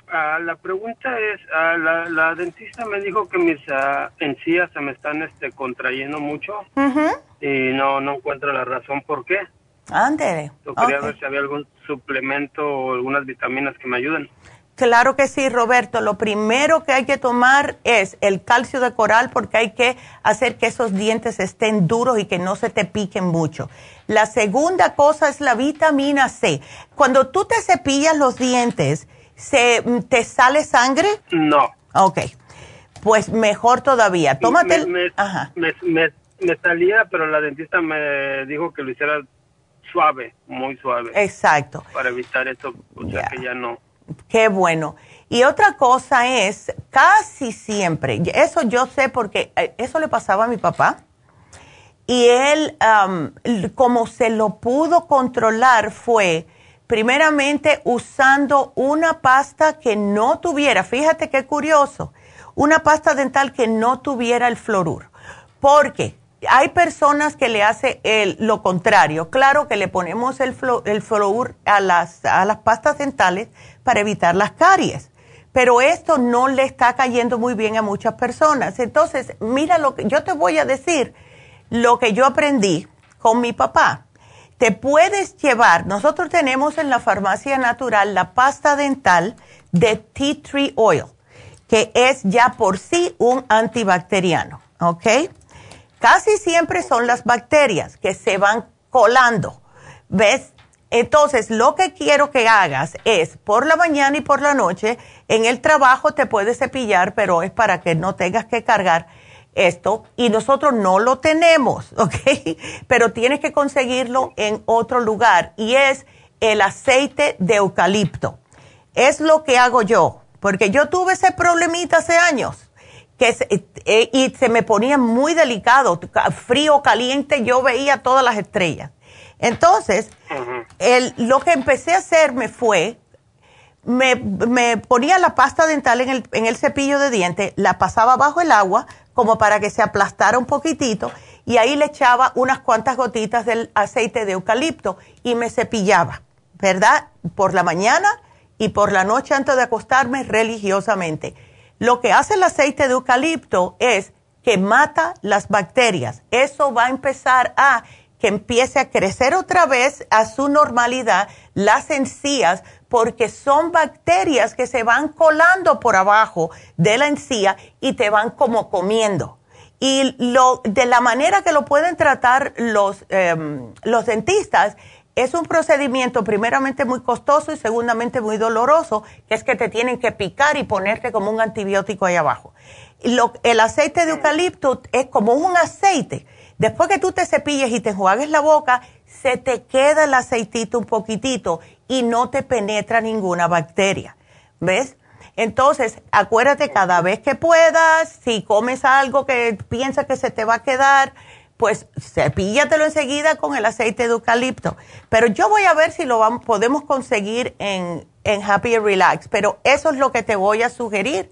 Ah, la pregunta es, ah, la, dentista me dijo que mis uh, encías se me están este, contrayendo mucho y no, no encuentro la razón por qué. Ándele. Yo quería ver si había algún suplemento o algunas vitaminas que me ayuden. Claro que sí, Roberto. Lo primero que hay que tomar es el calcio de coral porque hay que hacer que esos dientes estén duros y que no se te piquen mucho. La segunda cosa es la vitamina C. Cuando tú te cepillas los dientes, ¿se, ¿te sale sangre? No. Ok. Pues mejor todavía. Tómate. Me, me, me salía, pero la dentista me dijo que lo hiciera suave, muy suave. Exacto. Para evitar esto, o sea que ya no. Qué bueno. Y otra cosa es, casi siempre, eso yo sé porque eh, eso le pasaba a mi papá, y él, como se lo pudo controlar fue, primeramente usando una pasta que no tuviera, fíjate qué curioso, una pasta dental que no tuviera el fluoruro. Porque hay personas que le hace lo contrario. Claro que le ponemos el, fluoruro a las, a las pastas dentales para evitar las caries. Pero esto no le está cayendo muy bien a muchas personas. Entonces, mira lo que yo te voy a decir, lo que yo aprendí con mi papá. Te puedes llevar, nosotros tenemos en la farmacia natural la pasta dental de tea tree oil, que es ya por sí un antibacteriano, ¿ok? Casi siempre son las bacterias que se van colando, ¿ves? Entonces, lo que quiero que hagas es por la mañana y por la noche, en el trabajo te puedes cepillar, pero es para que no tengas que cargar esto y nosotros no lo tenemos, *laughs* ¿ok? Pero tienes que conseguirlo en otro lugar y es el aceite de eucalipto. Es lo que hago yo, porque yo tuve ese problemita hace años que eh, y se me ponía muy delicado, frío, caliente, yo veía todas las estrellas. Entonces, lo que empecé a hacerme fue, me, ponía la pasta dental en el, en el cepillo de dientes, la pasaba bajo el agua como para que se aplastara un poquitito y ahí le echaba unas cuantas gotitas del aceite de eucalipto y me cepillaba, ¿verdad? Por la mañana y por la noche antes de acostarme religiosamente. Lo que hace el aceite de eucalipto es que mata las bacterias. Eso va a empezar a que empiece a crecer otra vez a su normalidad las encías, porque son bacterias que se van colando por abajo de la encía y te van como comiendo. Y lo, de la manera que lo pueden tratar los, em, los dentistas es un procedimiento primeramente muy costoso y segundamente muy doloroso, que es que te tienen que picar y ponerte como un antibiótico ahí abajo. El aceite de eucalipto es como un aceite Después que tú te cepilles y te enjuagues la boca, se te queda el aceitito un poquitito y no te penetra ninguna bacteria. ¿Ves? Entonces, acuérdate cada vez que puedas, si comes algo que piensas que se te va a quedar, pues cepíllatelo enseguida con el aceite de eucalipto. Pero yo voy a ver si lo vamos, podemos conseguir en, en Happy Relax. Pero eso es lo que te voy a sugerir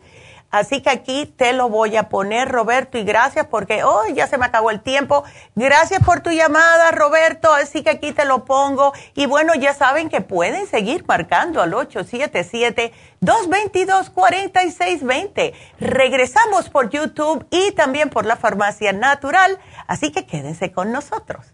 Así que aquí te lo voy a poner, Roberto, y gracias porque oh, ya se me acabó el tiempo. Gracias por tu llamada, Roberto. Así que aquí te lo pongo. Y bueno, ya saben que pueden seguir marcando al 877-222-4620. Regresamos por YouTube y también por la Farmacia Natural. Así que quédense con nosotros.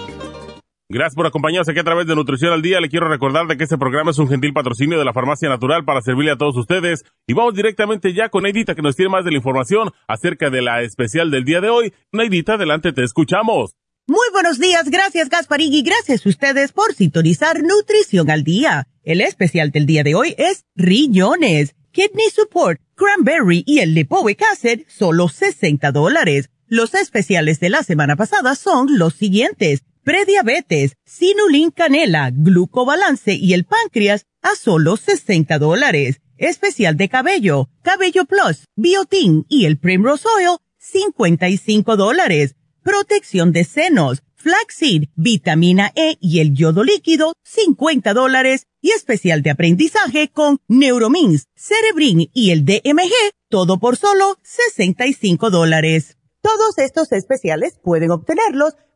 Gracias por acompañarnos aquí a través de Nutrición al Día. Le quiero recordar de que este programa es un gentil patrocinio de la Farmacia Natural para servirle a todos ustedes. Y vamos directamente ya con Neidita que nos tiene más de la información acerca de la especial del día de hoy. Neidita, adelante, te escuchamos. Muy buenos días, gracias Gasparig gracias a ustedes por sintonizar Nutrición al Día. El especial del día de hoy es Riñones, Kidney Support, Cranberry y el Lipoic Acid, solo 60 dólares. Los especiales de la semana pasada son los siguientes prediabetes, sinulin canela, glucobalance y el páncreas a solo 60 dólares. Especial de cabello, cabello plus, biotin y el primrose oil, 55 dólares. Protección de senos, flaxseed, vitamina E y el yodo líquido, 50 dólares. Y especial de aprendizaje con Neuromins, Cerebrin y el DMG, todo por solo 65 dólares. Todos estos especiales pueden obtenerlos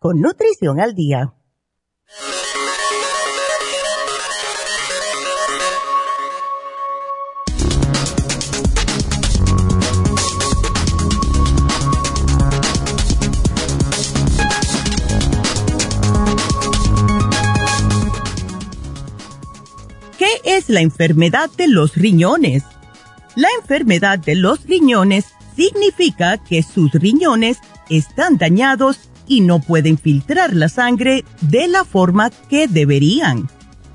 con Nutrición al Día. ¿Qué es la enfermedad de los riñones? La enfermedad de los riñones significa que sus riñones están dañados y no pueden filtrar la sangre de la forma que deberían.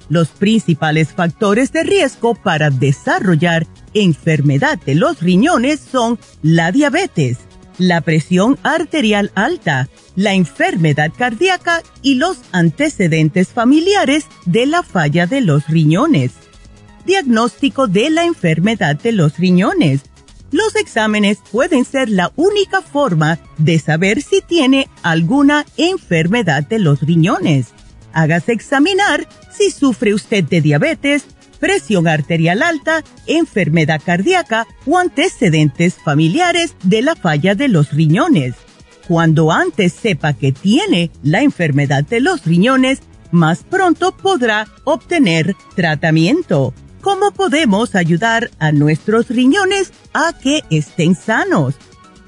Los principales factores de riesgo para desarrollar enfermedad de los riñones son la diabetes, la presión arterial alta, la enfermedad cardíaca y los antecedentes familiares de la falla de los riñones. Diagnóstico de la enfermedad de los riñones los exámenes pueden ser la única forma de saber si tiene alguna enfermedad de los riñones. Hágase examinar si sufre usted de diabetes, presión arterial alta, enfermedad cardíaca o antecedentes familiares de la falla de los riñones. Cuando antes sepa que tiene la enfermedad de los riñones, más pronto podrá obtener tratamiento. ¿Cómo podemos ayudar a nuestros riñones a que estén sanos?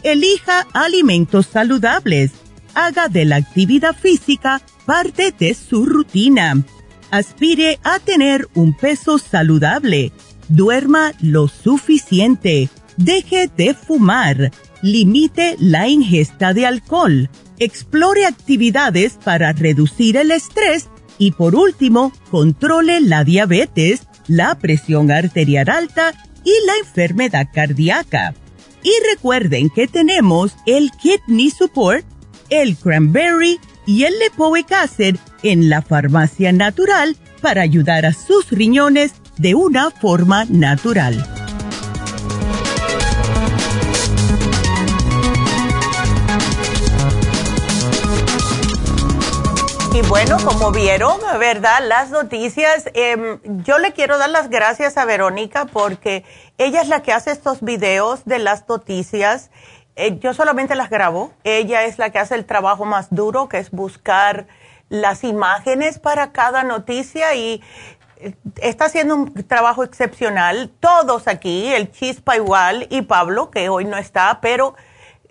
Elija alimentos saludables. Haga de la actividad física parte de su rutina. Aspire a tener un peso saludable. Duerma lo suficiente. Deje de fumar. Limite la ingesta de alcohol. Explore actividades para reducir el estrés y por último, controle la diabetes la presión arterial alta y la enfermedad cardíaca. Y recuerden que tenemos el Kidney Support, el Cranberry y el Lipoic Acid en la farmacia natural para ayudar a sus riñones de una forma natural. Y bueno, como vieron, ¿verdad? Las noticias, em, yo le quiero dar las gracias a Verónica porque ella es la que hace estos videos de las noticias. Eh, yo solamente las grabo. Ella es la que hace el trabajo más duro, que es buscar las imágenes para cada noticia y eh, está haciendo un trabajo excepcional. Todos aquí, el Chispa igual y Pablo, que hoy no está, pero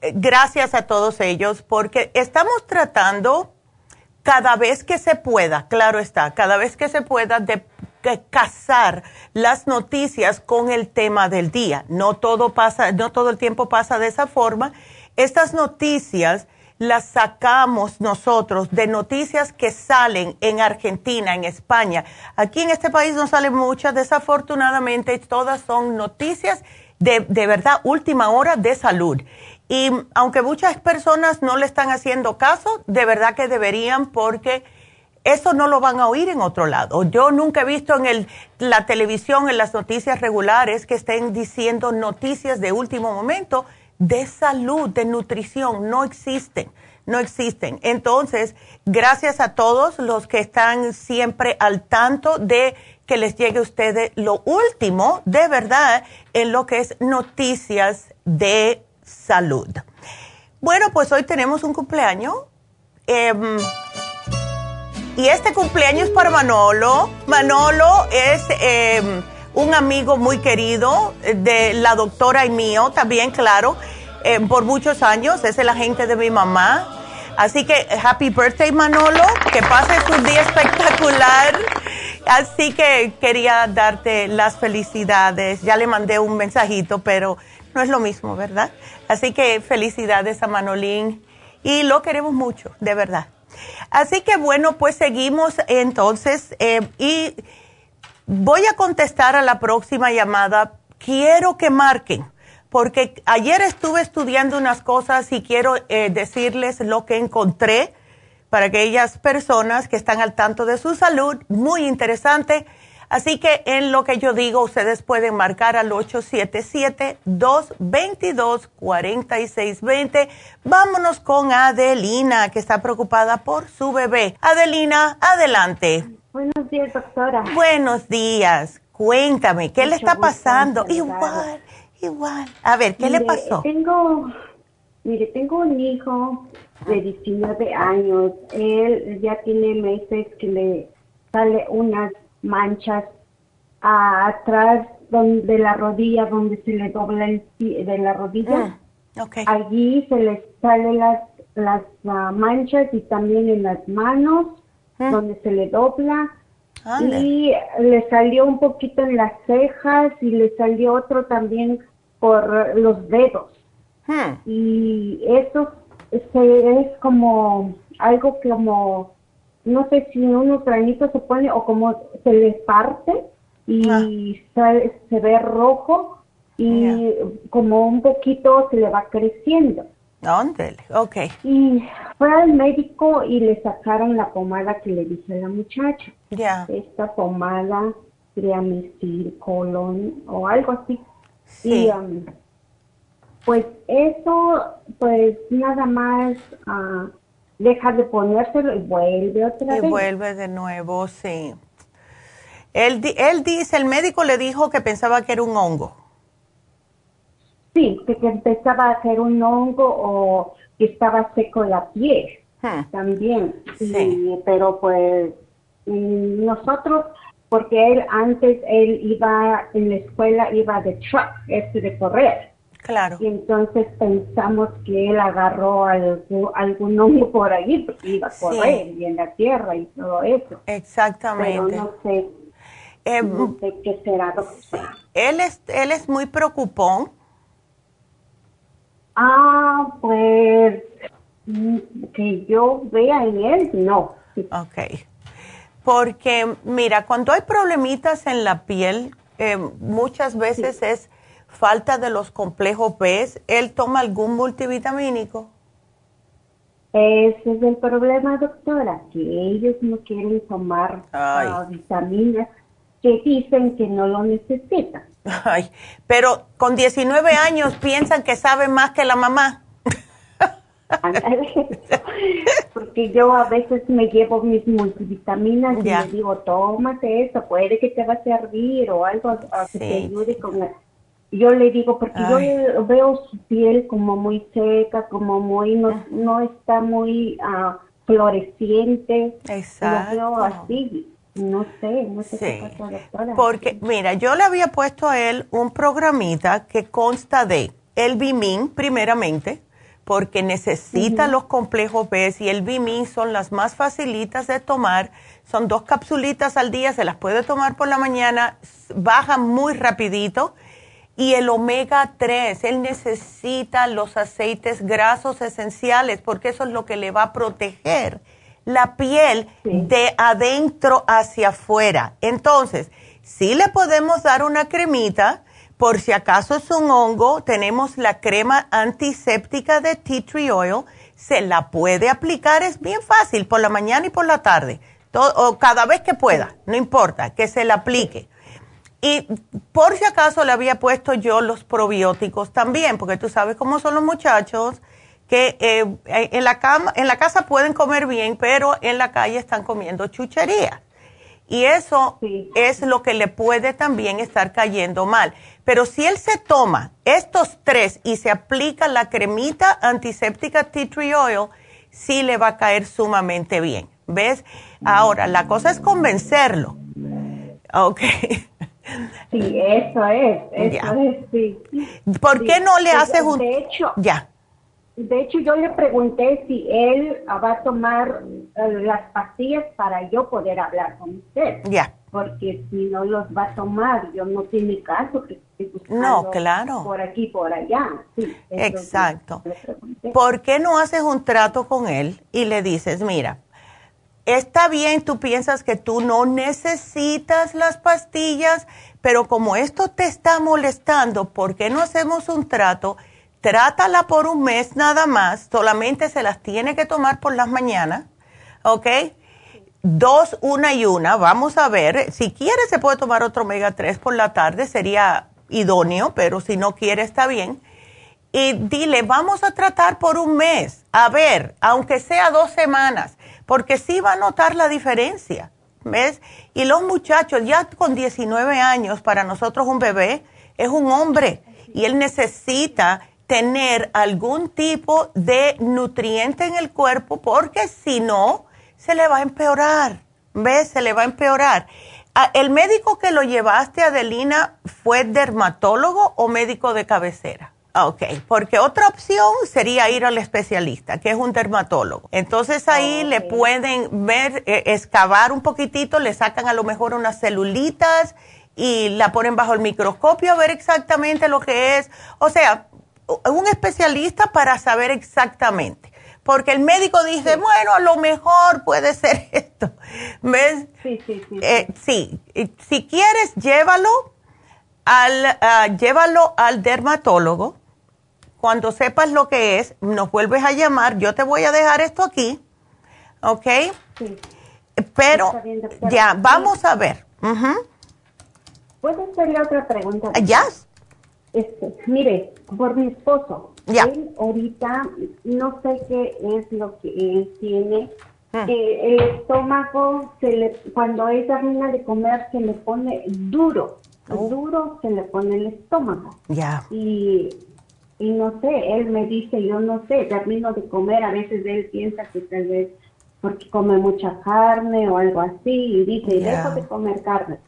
eh, gracias a todos ellos porque estamos tratando cada vez que se pueda, claro está, cada vez que se pueda de, casar las noticias con el tema del día. No todo pasa, no todo el tiempo pasa de esa forma. Estas noticias las sacamos nosotros de noticias que salen en Argentina, en España. Aquí en este país no salen muchas, desafortunadamente, todas son noticias de, de verdad última hora de salud. Y aunque muchas personas no le están haciendo caso, de verdad que deberían porque eso no lo van a oír en otro lado. Yo nunca he visto en el, la televisión, en las noticias regulares, que estén diciendo noticias de último momento de salud, de nutrición. No existen, no existen. Entonces, gracias a todos los que están siempre al tanto de que les llegue a ustedes lo último, de verdad, en lo que es noticias de salud. Bueno, pues hoy tenemos un cumpleaños. Em, y este cumpleaños es para Manolo. Manolo es em, un amigo muy querido de la doctora y mío, también, claro, em, por muchos años. Es el agente de mi mamá. Así que happy birthday Manolo, que pases un día espectacular. Así que quería darte las felicidades. Ya le mandé un mensajito, pero no es lo mismo, ¿verdad? Así que felicidades a Manolín y lo queremos mucho, de verdad. Así que bueno, pues seguimos entonces eh, y voy a contestar a la próxima llamada. Quiero que marquen, porque ayer estuve estudiando unas cosas y quiero eh, decirles lo que encontré para aquellas personas que están al tanto de su salud. Muy interesante Así que en lo que yo digo, ustedes pueden marcar al 877-222-4620. Vámonos con Adelina, que está preocupada por su bebé. Adelina, adelante. Buenos días, doctora. Buenos días. Cuéntame, ¿qué le está pasando? Igual, igual. A ver, ¿qué le pasó? Tengo, mire, tengo un hijo de 19 años. Él ya tiene meses que le sale unas manchas atrás de la rodilla, donde se le dobla el pie, de la rodilla. Mm, Allí se le salen las, las ah, manchas y también en las manos, mm. donde se le dobla. Y le salió un poquito en las cejas y le salió otro también por los dedos. Mm. Y eso es como algo como no sé si unos granitos se pone o como se les parte y ah. se, ve rojo y como un poquito se le va creciendo. ¿Dónde? Ok. Y fue al médico y le sacaron la pomada que le dije a la muchacha. Ya. Esta pomada, Triamicil, colon o algo así. Sí. Y, um, pues eso, pues nada más... Uh, deja de ponérselo y vuelve otra vez. Y vuelve de nuevo, sí. Él, él dice, el médico le dijo que pensaba que era un hongo. Sí, que, empezaba a ser un hongo o que estaba seco la piel hmm. también. Sí. pero pues nosotros, porque él antes, él iba en la escuela, iba de truck, este de correr. Claro. Y entonces pensamos que él agarró algún, algún hongo por ahí, porque iba a correr y en la tierra y todo eso. Exactamente. Pero no sé, eh, no sé qué será, Él es, él es muy preocupón. Ah, pues que yo vea en él, no. Ok. Porque, mira, cuando hay problemitas en la piel, eh, muchas veces es falta de los complejos B, ¿él toma algún multivitamínico? Ese es el problema, doctora, que ellos no quieren tomar ah, vitaminas que dicen que no lo necesitan. *laughs* Ay, pero con 19 años piensan que saben más que la mamá. *laughs* Porque yo a veces me llevo mis multivitaminas y le digo, tómate eso, puede que te va a servir o algo que te ayude con Yo le digo, porque yo veo su piel como muy seca, como muy, no, no está muy uh, floreciente. Exacto. Lo veo así. No sé, no sé qué pasa, doctora. Porque, mira, yo le había puesto a él un programita que consta de el Bimin, primeramente, porque necesita los complejos B y el Bimin son las más facilitas de tomar. Son dos capsulitas al día, se las puede tomar por la mañana, baja muy rapidito. Y el omega 3, él necesita los aceites grasos esenciales porque eso es lo que le va a proteger la piel de adentro hacia afuera. Entonces, si le podemos dar una cremita, por si acaso es un hongo, tenemos la crema antiséptica de tea tree oil, se la puede aplicar, es bien fácil, por la mañana y por la tarde, o cada vez que pueda, no importa, que se la aplique. Y por si acaso le había puesto yo los probióticos también, porque tú sabes cómo son los muchachos, que eh, en, la cama, en la casa pueden comer bien, pero en la calle están comiendo chuchería. Y eso es lo que le puede también estar cayendo mal. Pero si él se toma estos tres y se aplica la cremita antiséptica tea tree oil, sí le va a caer sumamente bien. ¿Ves? Ahora, la cosa es convencerlo. Ok. *laughs* Sí, eso es, eso es, sí. ¿Por qué no le haces un... De hecho, ya. De hecho, yo le pregunté si él va a tomar eh, las pastillas para yo poder hablar con usted. Ya. Porque si no los va a tomar, yo no tiene caso que no, claro. por aquí, por allá. Sí, Exacto. ¿Por qué no haces un trato con él y le dices, mira, está bien, tú piensas que tú no necesitas las pastillas, pero como esto te está molestando, ¿por qué no hacemos un trato? trátala por un mes nada más, solamente se las tiene que tomar por las mañanas, ¿ok? Dos, una y una, vamos a ver, si quiere se puede tomar otro omega 3 por la tarde, sería idóneo, pero si no quiere está bien. Y dile, vamos a tratar por un mes, a ver, aunque sea dos semanas, porque sí va a notar la diferencia, ¿ves? Y los muchachos, ya con 19 años, para nosotros un bebé es un hombre y él necesita tener algún tipo de nutriente en el cuerpo porque si no, se le va a empeorar. ¿Ves? Se le va a empeorar. Ah, ¿El médico que lo llevaste, Adelina, fue dermatólogo o médico de cabecera? Ok, porque otra opción sería ir al especialista, que es un dermatólogo. Entonces ahí le pueden ver, eh, excavar un poquitito, le sacan a lo mejor unas celulitas y la ponen bajo el microscopio a ver exactamente lo que es. O sea, un especialista para saber exactamente. Porque el médico dice, bueno, a lo mejor puede ser *laughs* esto. ¿Ves? Sí, sí, sí. Eh, sí. Si quieres, llévalo al, ah, llévalo al dermatólogo. Cuando sepas lo que es, nos vuelves a llamar. Yo te voy a dejar esto aquí. ¿Ok? Sí. Pero, ya, vamos a ver. ¿Puedo hacerle otra pregunta? ¿Ya? Este, mire, por mi esposo, él ahorita no sé qué es lo que él tiene. Hmm. Eh, el estómago, se le, cuando él termina de comer, se le pone duro. Oh. Duro se le pone el estómago. Ya. Y, y no sé, él me dice, yo no sé, termino de comer, a veces él piensa que tal vez porque come mucha carne o algo así, y dice, dejo de comer carne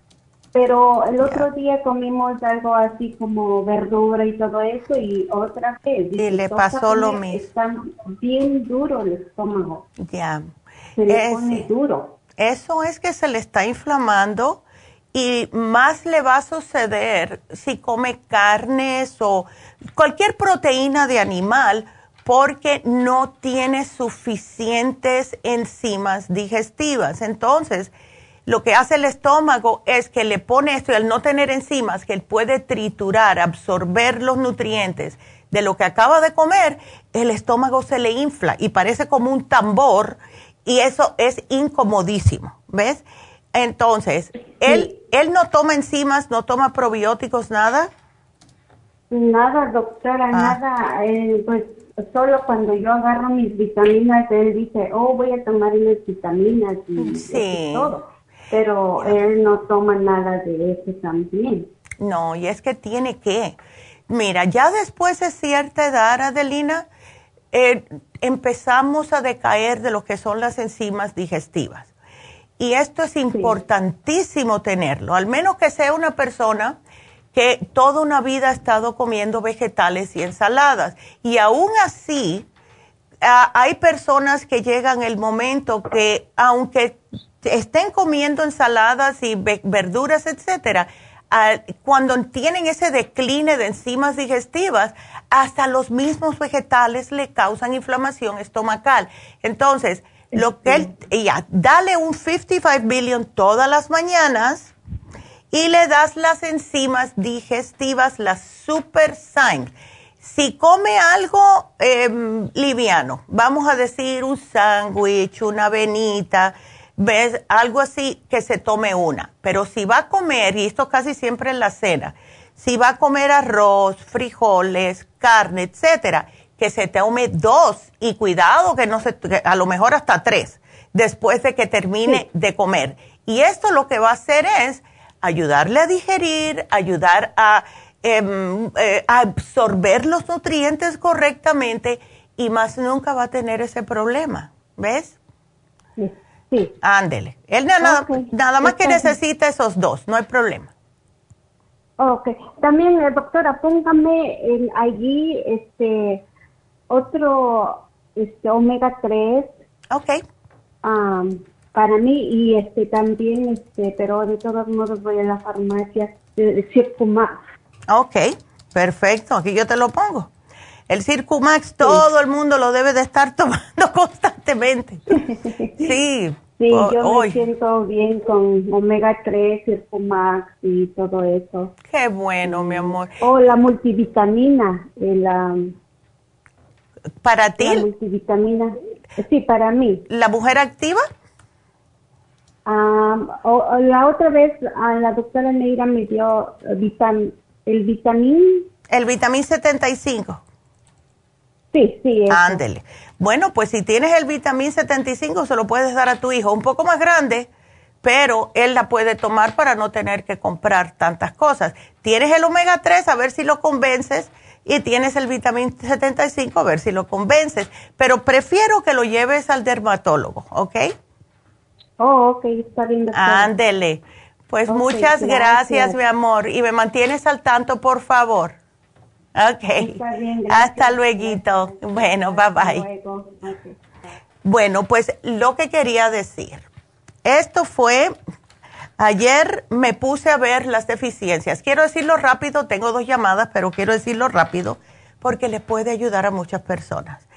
pero el otro día comimos algo así como verdura y todo eso y otra vez. Y le pasó lo mismo. Está bien duro el estómago. Ya. Se le pone duro. Eso es que se le está inflamando y más le va a suceder si come carnes o cualquier proteína de animal porque no tiene suficientes enzimas digestivas. Entonces, lo que hace el estómago es que le pone esto y al no tener enzimas, que él puede triturar, absorber los nutrientes de lo que acaba de comer, el estómago se le infla y parece como un tambor y eso es incomodísimo, ¿ves? Entonces, él, él no toma enzimas, no toma probióticos, nada. Nada, doctora, ah. nada. Eh, pues solo cuando yo agarro mis vitaminas, él dice, oh, voy a tomar unas vitaminas y todo. Pero él no toma nada de eso también. No, y es que tiene que. Mira, ya después de cierta edad, Adelina, eh, empezamos a decaer de lo que son las enzimas digestivas. Y esto es importantísimo tenerlo, al menos que sea una persona que toda una vida ha estado comiendo vegetales y ensaladas. Y aún así, hay personas que llegan el momento que, aunque estén comiendo ensaladas y verduras, etcétera, cuando tienen ese decline de enzimas digestivas, hasta los mismos vegetales le causan inflamación estomacal. Entonces, lo que él, ya, dale un 55 billion todas las mañanas y le das las enzimas digestivas, las Super Zyme. Si come algo em, liviano, vamos a decir un sándwich, una avenita, ves algo así que se tome una. Pero si va a comer, y esto casi siempre en la cena, si va a comer arroz, frijoles, carne, etcétera, que se tome dos y cuidado que no se, a lo mejor hasta tres después de que termine de comer. Y esto lo que va a hacer es ayudarle a digerir, ayudar a, em, eh, a absorber los nutrientes correctamente y más nunca va a tener ese problema. ¿Ves? Sí. Sí. Ándele. Él nada, nada más que necesita esos dos, no hay problema. Ok. También, eh, doctora, póngame en allí este otro este omega 3. Ok. Para mí y este también este, pero de todos modos voy a la farmacia de Circumax. Ok, perfecto. Aquí yo te lo pongo. El Circumax todo el mundo lo debe de estar *laughs* tomando constantemente. *laughs* Sí. Sí, yo me siento bien con omega 3, Circumax y todo eso. Qué bueno, mi amor. O la multivitamina, eh, la ¿Para ti? La multivitamina. Sí, para mí. ¿La mujer activa? La otra vez la doctora Neira me dio el vitamín. El vitamín 75. Sí, sí. Ándele. Bueno, pues si tienes el vitamín 75 se lo puedes dar a tu hijo, un poco más grande, pero él la puede tomar para no tener que comprar tantas cosas. Tienes el omega 3, a ver si lo convences, y tienes el vitamín 75, a ver si lo convences, pero prefiero que lo lleves al dermatólogo, ¿ok? Oh, ok, está bien. Ándele. Pues muchas gracias. mi amor, y me mantienes al tanto, por favor. Ok. Hasta luego. Bueno, bye bye. Bueno, pues lo que quería decir, esto fue, ayer me puse a ver las deficiencias. Quiero decirlo rápido, tengo dos llamadas, pero quiero decirlo rápido porque le puede ayudar a muchas personas.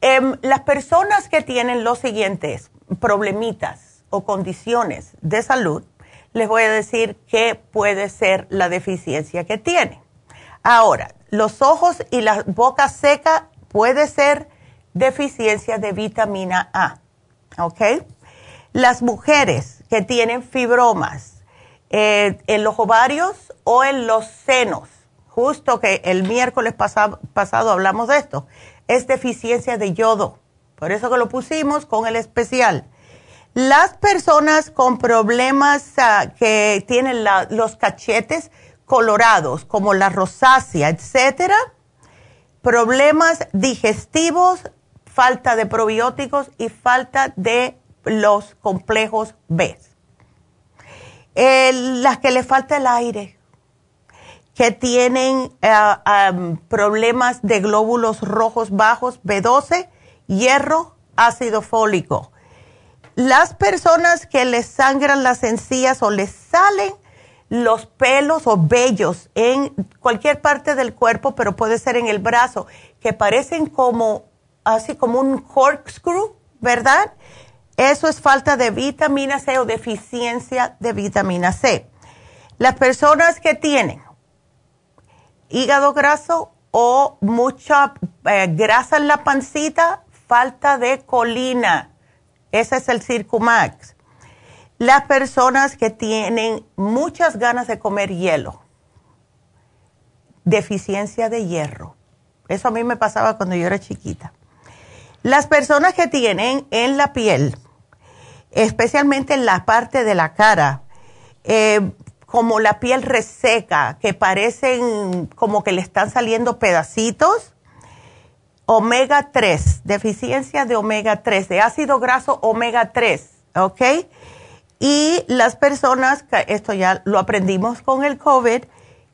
Em, las personas que tienen los siguientes problemitas o condiciones de salud, les voy a decir qué puede ser la deficiencia que tienen. Ahora, los ojos y la boca seca puede ser deficiencia de vitamina A. ¿Ok? Las mujeres que tienen fibromas eh, en los ovarios o en los senos, justo que el miércoles pasado, pasado hablamos de esto, es deficiencia de yodo. Por eso que lo pusimos con el especial. Las personas con problemas ah, que tienen los cachetes, colorados como la rosácea, etcétera, problemas digestivos, falta de probióticos y falta de los complejos B. las que le falta el aire, que tienen eh, problemas de glóbulos rojos bajos, B12, hierro, ácido fólico. Las personas que les sangran las encías o les salen los pelos o vellos en cualquier parte del cuerpo, pero puede ser en el brazo, que parecen como, así como un corkscrew, ¿verdad? Eso es falta de vitamina C o deficiencia de vitamina C. Las personas que tienen hígado graso o mucha eh, grasa en la pancita, falta de colina. Ese es el Circumax las personas que tienen muchas ganas de comer hielo, deficiencia de hierro, Eso a mí me pasaba cuando yo era chiquita. Las personas que tienen en la piel, especialmente en la parte de la cara, eh, como la piel reseca, que parecen como que le están saliendo pedacitos, omega 3, deficiencia de omega 3, de ácido graso omega 3, ¿ok? Y las personas, esto ya lo aprendimos con el COVID,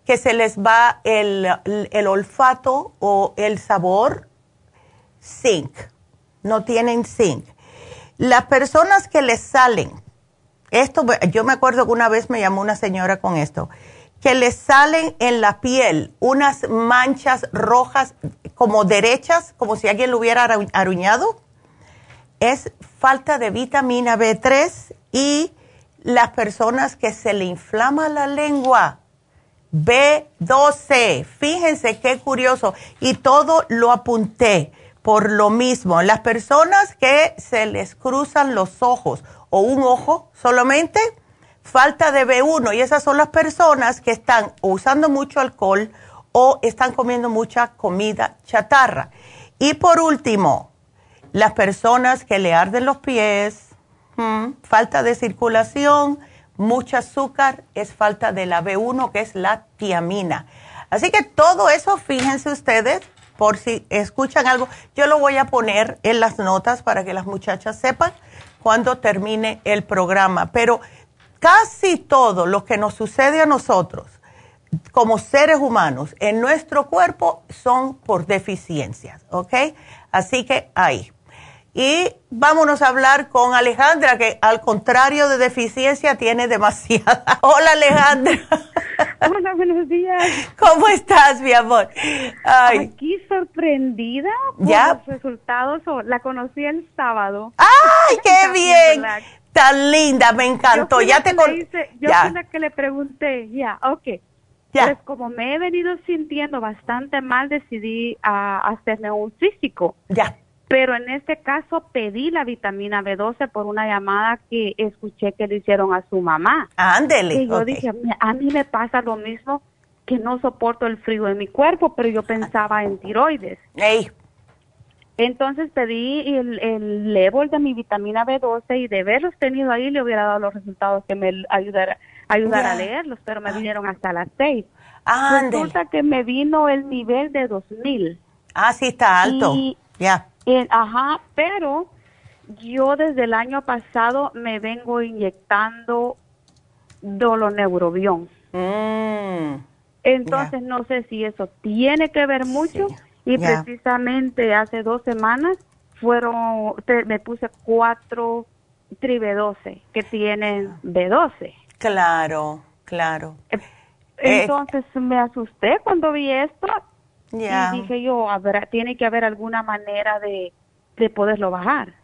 que se les va el, el olfato o el sabor, zinc, no tienen zinc. Las personas que les salen, esto, yo me acuerdo que una vez me llamó una señora con esto, que le salen en la piel unas manchas rojas como derechas, como si alguien lo hubiera aruñado, es falta de vitamina B3 y las personas que se le inflama la lengua, B12. Fíjense qué curioso. Y todo lo apunté por lo mismo. Las personas que se les cruzan los ojos o un ojo solamente, falta de B1 y esas son las personas que están usando mucho alcohol o están comiendo mucha comida chatarra. Y por último, las personas que le arden los pies, mm, falta de circulación, mucho azúcar, es falta de la B1 que es la tiamina. Así que todo eso, fíjense ustedes, por si escuchan algo, yo lo voy a poner en las notas para que las muchachas sepan cuando termine el programa. Pero casi todo lo que nos sucede a nosotros como seres humanos en nuestro cuerpo son por deficiencias, ¿ok? Así que ahí. Y vámonos a hablar con Alejandra, que al contrario de deficiencia tiene demasiada. *laughs* Hola Alejandra. *laughs* Hola, buenos días. ¿Cómo estás, mi amor? Ay. Aquí sorprendida por los resultados. La conocí el sábado. ¡Ay, *laughs* qué bien! Tan linda, me encantó. Ya te con... Yo fui la que le pregunté, ya, ok. Ya. Pues como me he venido sintiendo bastante mal, decidí a hacerme un físico. Ya. Pero en este caso pedí la vitamina B12 por una llamada que escuché que le hicieron a su mamá. Ándele. Y yo dije, a mí me pasa lo mismo que no soporto el frío en mi cuerpo, pero yo pensaba en tiroides. Ey. Entonces pedí el, el level de mi vitamina B12 y de verlos tenido ahí le hubiera dado los resultados que me ayudara, ayudara a leerlos, pero me vinieron hasta las seis. Resulta que me vino el nivel de 2000. Ah, sí, está alto. Ya. ajá, pero yo desde el año pasado me vengo inyectando doloneurobión. Mm, Entonces no sé si eso tiene que ver mucho. Y precisamente hace dos semanas fueron, me puse cuatro tribe 12 que tienen B12. Claro, claro. Eh, eh, entonces me asusté cuando vi esto y dije yo, habrá, tiene que haber alguna manera de, de poderlo bajar.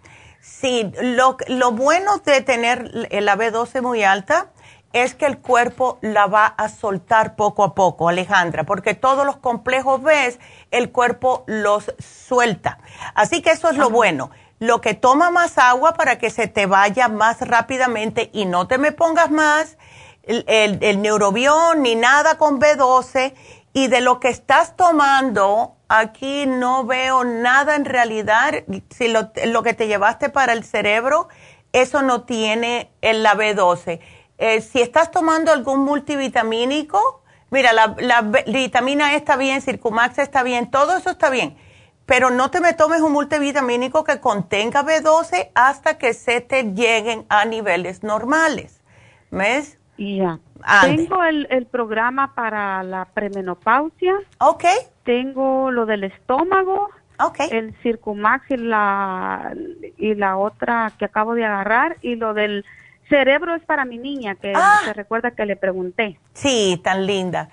Sí, lo, lo bueno de tener la B12 muy alta es que el cuerpo la va a soltar poco a poco, Alejandra, porque todos los complejos ves, el cuerpo los suelta. Así que eso es lo bueno. Lo que toma más agua para que se te vaya más rápidamente y no te me pongas más el, el, neurobión ni nada con B12. Y de lo que estás tomando, aquí no veo nada en realidad. Si lo, lo que te llevaste para el cerebro, eso no tiene el, la B12 eh, si estás tomando algún multivitamínico, mira, la, vitamina E está bien, Circumax está bien, todo eso está bien, pero no te me tomes un multivitamínico que contenga B12 hasta que se te lleguen a niveles normales. ¿Ves? Ya. Tengo el, el, programa para la premenopausia. Ok. Tengo lo del estómago. Ok. El Circumax y la, y la otra que acabo de agarrar. Y lo del cerebro es para mi niña, que ah. se recuerda que le pregunté. Sí, tan linda.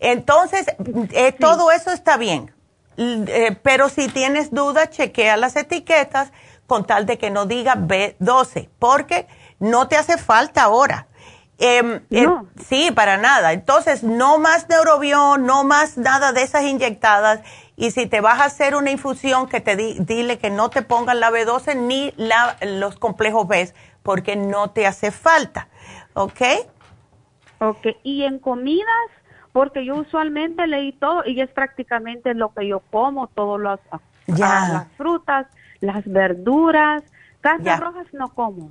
Entonces, eh, todo eso está bien. Eh, pero si tienes dudas, chequea las etiquetas con tal de que no diga B12, porque no te hace falta ahora. Em, eh, sí, para nada. Entonces, no más neurobión, no más nada de esas inyectadas. Y si te vas a hacer una infusión, que te dile que no te pongan la B12 ni la, los complejos B, porque no te hace falta, ¿ok? Ok, y en comidas, porque yo usualmente leí todo y es prácticamente lo que yo como, todas las, ah, las frutas, las verduras, carnes rojas no como.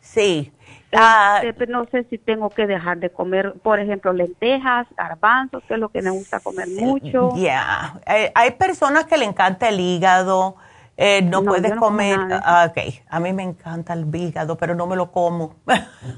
Sí. Este, no sé si tengo que dejar de comer, por ejemplo, lentejas, garbanzos, que es lo que me gusta comer mucho. Ya, hay, personas que le encanta el hígado, eh, no, puedes comer. Ah, ok, a mí me encanta el hígado, pero no me lo como.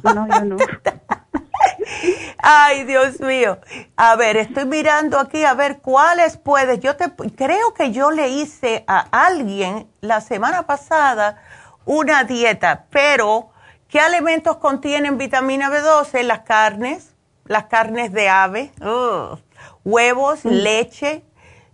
No, yo no. *laughs* Ay, Dios mío. A ver, estoy mirando aquí a ver cuáles puedes. Yo te creo que yo le hice a alguien la semana pasada una dieta, pero ¿qué alimentos contienen vitamina B12? Las carnes, las carnes de ave, huevos, mm. leche,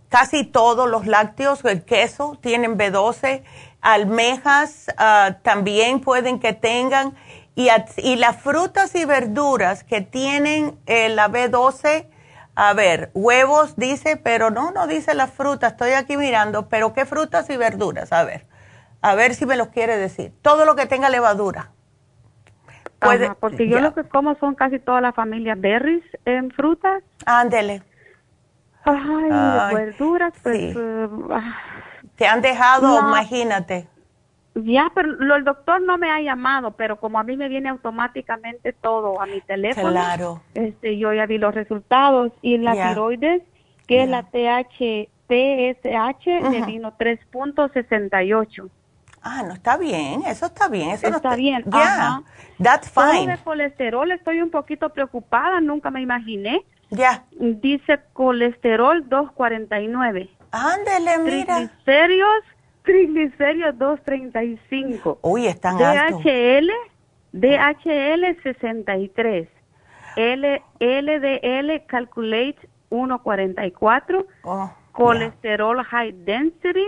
casi todos los lácteos, el queso tienen B12, almejas ah, también pueden que tengan y, las frutas y verduras que tienen eh, la B12, a ver, huevos dice, pero no, no dice las frutas, estoy aquí mirando, pero ¿qué frutas y verduras? A ver, a ver si me los quiere decir. Todo lo que tenga levadura. Puede, porque yo lo que como son casi toda la familia berries en frutas. Ándele. Ay, verduras, pues... Eh, ah. Te han dejado, imagínate. Ya, pero el doctor no me ha llamado, pero como a mí me viene automáticamente todo a mi teléfono, claro. este, yo ya vi los resultados y la tiroides, que es la TH, TSH, me vino 3.68. Ah, no está bien, eso está bien, eso está, bien. Ya, that's fine. de colesterol estoy un poquito preocupada, nunca me imaginé. Ya. Dice colesterol 249. Ándele, mira. Triglicéridos triglicéridos 235. Uy, están DHL, DHL 63. L, LDL calculate 144. Oh, colesterol high density.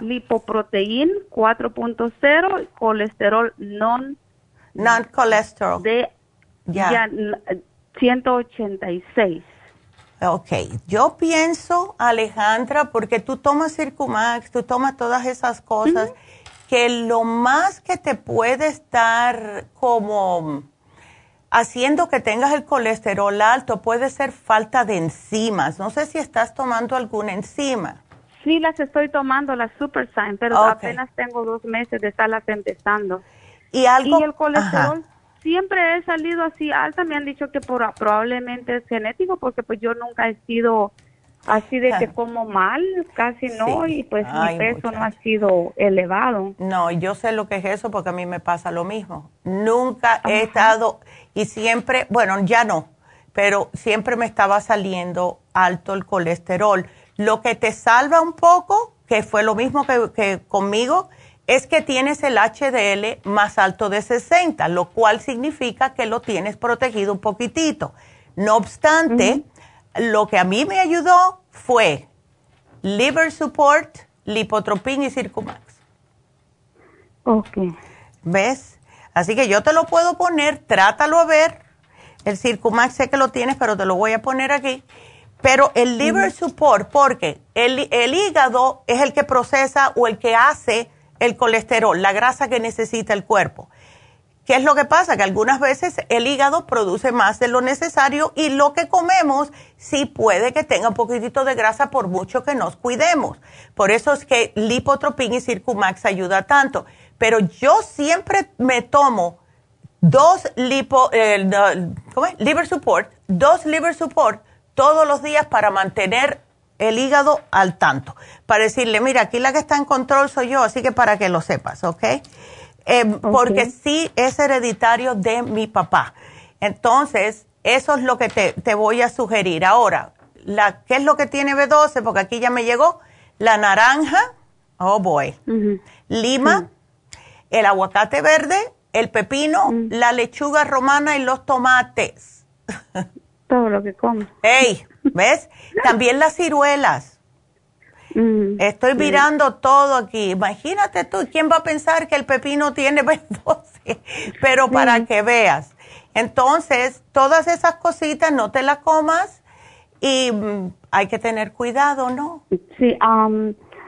Lipoprotein 4.0. Colesterol non. Non colesterol. De, ya. 186. Ok, yo pienso, Alejandra, porque tú tomas Circumax, tú tomas todas esas cosas, que lo más que te puede estar como haciendo que tengas el colesterol alto puede ser falta de enzimas. No sé si estás tomando alguna enzima. Sí, las estoy tomando, las Sign, pero apenas tengo dos meses de estarlas empezando. Y, algo, y el colesterol siempre he salido así alta, me han dicho que por, probablemente es genético porque pues yo nunca he sido así de que como mal, casi no, y pues mi peso no ha sido elevado. No, yo sé lo que es eso porque a mí me pasa lo mismo. Nunca he estado, y siempre, bueno, ya no, pero siempre me estaba saliendo alto el colesterol. Lo que te salva un poco, que fue lo mismo que, que conmigo, es que tienes el HDL más alto de 60, lo cual significa que lo tienes protegido un poquitito. No obstante, lo que a mí me ayudó fue liver support, lipotropin y circumax. Ok. ¿Ves? Así que yo te lo puedo poner, trátalo a ver. El circumax sé que lo tienes, pero te lo voy a poner aquí. Pero el liver support, porque el, el hígado es el que procesa o el que hace el colesterol, la grasa que necesita el cuerpo. ¿Qué es lo que pasa? Que algunas veces el hígado produce más de lo necesario y lo que comemos sí puede que tenga un poquitito de grasa por mucho que nos cuidemos. Por eso es que Lipotropin y Circumax ayuda tanto. Pero yo siempre me tomo dos lipo, liver support, dos liver support todos los días para mantener el hígado al tanto. Para decirle, mira, aquí la que está en control soy yo, así que para que lo sepas, ¿ok? Eh, porque sí es hereditario de mi papá. Entonces, eso es lo que te, voy a sugerir. Ahora, la, ¿qué es lo que tiene B12? Porque aquí ya me llegó la naranja, oh boy, lima, el aguacate verde, el pepino, la lechuga romana y los tomates. Todo lo que como. ¡Ey! ¿Ves? También las ciruelas. Mm, Estoy mirando todo aquí. Imagínate tú, ¿quién va a pensar que el pepino tiene *laughs* B12? Pero para que veas. Entonces, todas esas cositas no te las comas y mm, hay que tener cuidado, ¿no? Sí,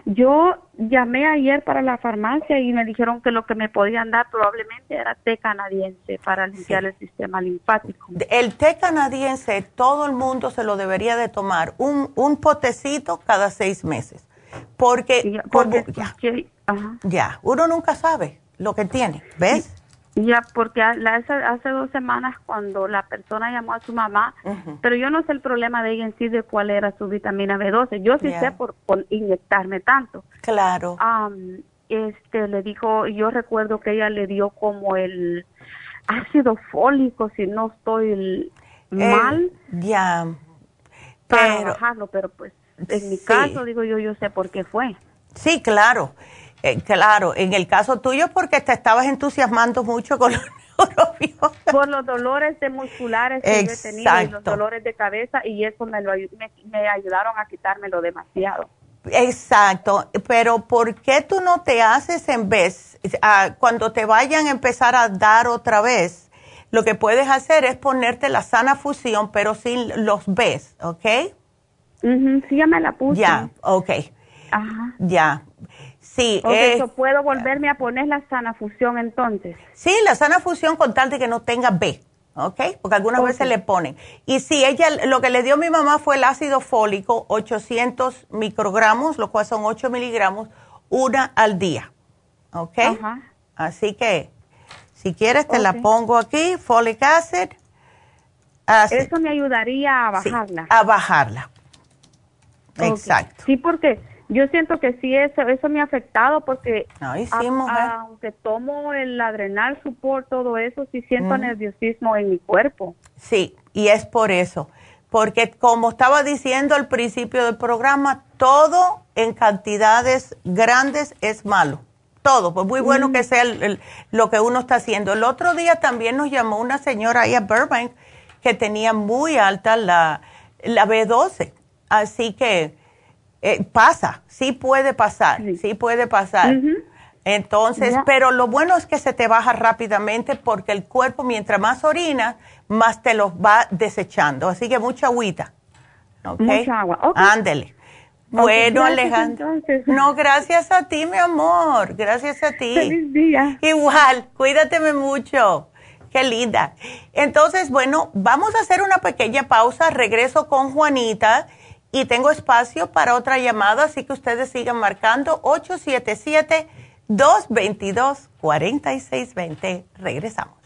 yo llamé ayer para la farmacia y me dijeron que lo que me podían dar probablemente era té canadiense para limpiar el sistema linfático. El té canadiense todo el mundo se lo debería de tomar, un, un potecito cada seis meses. Porque, ya, uno nunca sabe lo que tiene, ¿ves? Ya, porque hace, dos semanas cuando la persona llamó a su mamá, pero yo no sé el problema de ella en sí de cuál era su vitamina B12. Yo sí sé por, inyectarme tanto. Claro. este le dijo, yo recuerdo que ella le dio como el ácido fólico, si no estoy mal. Ya. Para bajarlo, pero pues en mi caso digo yo, yo sé por qué fue. Sí, claro. Eh, claro, en el caso tuyo porque te estabas entusiasmando mucho con los *laughs* Por los dolores de musculares que yo he tenido y los dolores de cabeza y eso me, lo, me, ayudaron a quitármelo demasiado. Exacto, pero ¿por qué tú no te haces en vez, cuando te vayan a empezar a dar otra vez, lo que puedes hacer es ponerte la sana fusión, pero sin los ves, ¿ok? sí, ya me la puse. Ya, ok. Ajá. Ya. Sí. eso ¿Puedo volverme a poner la sana fusión entonces? Sí, la sana fusión con tal de que no tenga B, ¿ok? Porque algunas veces le ponen. Y si ella, lo que le dio mi mamá fue el ácido fólico, 800 microgramos, lo cual son 8 miligramos, una al día, ¿ok? Ajá. Así que, si quieres, te la pongo aquí, folic acid. Eso me ayudaría a bajarla. a bajarla. Exacto. Sí, porque yo siento que sí, eso, eso me ha afectado porque aunque tomo el adrenal support, todo eso, sí siento nerviosismo en mi cuerpo. Sí, y es por eso. Porque como estaba diciendo al principio del programa, todo en cantidades grandes es malo. Todo, pues muy bueno que sea lo que uno está haciendo. El otro día también nos llamó una señora ahí a Burbank que tenía muy alta la, la B12. Así que eh, pasa, sí puede pasar, sí, puede pasar. Entonces, pero lo bueno es que se te baja rápidamente porque el cuerpo, mientras más orina, más te los va desechando. Así que mucha agüita. Mucha agua. Ándele. Bueno, Alejandro. No, gracias a ti, mi amor. Gracias a ti. Feliz día. Igual, cuídateme mucho. Qué linda. Entonces, bueno, vamos a hacer una pequeña pausa. Regreso con Juanita y tengo espacio para otra llamada, así que ustedes sigan marcando 877-222-4620. Regresamos.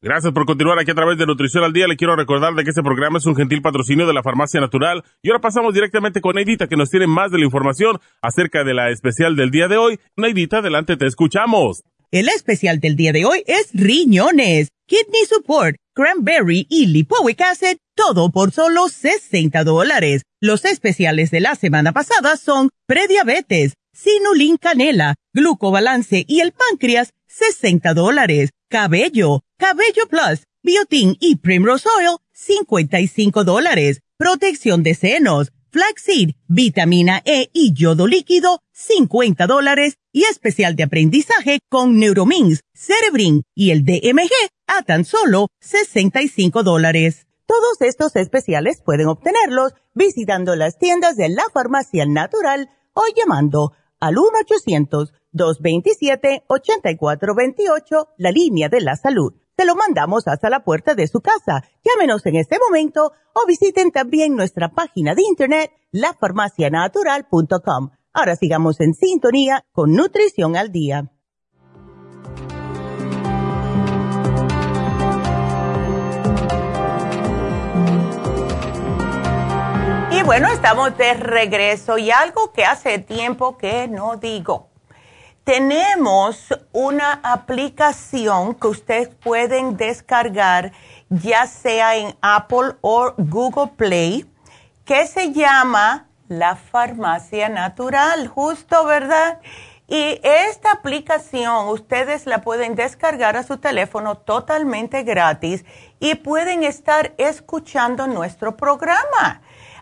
Gracias por continuar aquí a través de Nutrición al Día. Le quiero recordar de que este programa es un gentil patrocinio de la Farmacia Natural. Y ahora pasamos directamente con Neidita, que nos tiene más de la información acerca de la especial del día de hoy. Neidita, adelante, te escuchamos. El especial del día de hoy es riñones, kidney support, cranberry y lipoic acid, todo por solo 60 dólares. Los especiales de la semana pasada son prediabetes, sinulin canela, glucobalance y el páncreas, 60 dólares. Cabello, Cabello Plus biotin y primrose oil, 55 dólares. Protección de senos, flaxseed, vitamina E y yodo líquido, 50 dólares. Y especial de aprendizaje con Neuromins, Cerebrin y el DMG a tan solo 65 dólares. Todos estos especiales pueden obtenerlos visitando las tiendas de la farmacia natural o llamando al 1-800-227-8428, la línea de la salud. Te lo mandamos hasta la puerta de su casa. Llámenos en este momento o visiten también nuestra página de internet, lafarmacianatural.com. Ahora sigamos en sintonía con Nutrición al Día. Y bueno, estamos de regreso y algo que hace tiempo que no digo tenemos una aplicación que ustedes pueden descargar, ya sea en Apple o Google Play, que se llama La Farmacia Natural, justo, ¿verdad? Y esta aplicación ustedes la pueden descargar a su teléfono totalmente gratis y pueden estar escuchando nuestro programa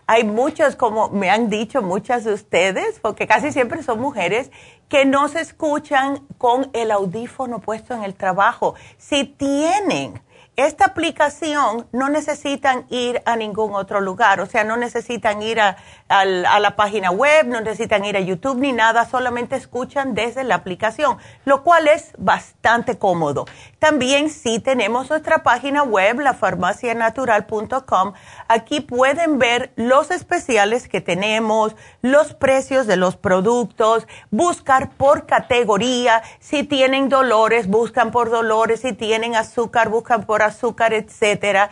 hay muchas, como me han dicho muchas de ustedes, porque casi siempre son mujeres, que no se escuchan con el audífono puesto en el trabajo. Si tienen esta aplicación no necesitan ir a ningún otro lugar, o sea, no necesitan ir a, la página web, no necesitan ir a YouTube ni nada, solamente escuchan desde la aplicación, lo cual es bastante cómodo. También sí tenemos nuestra página web, lafarmacianatural.com. Aquí pueden ver los especiales que tenemos, los precios de los productos, buscar por categoría, si tienen dolores, buscan por dolores, si tienen azúcar, buscan por azúcar, etcétera.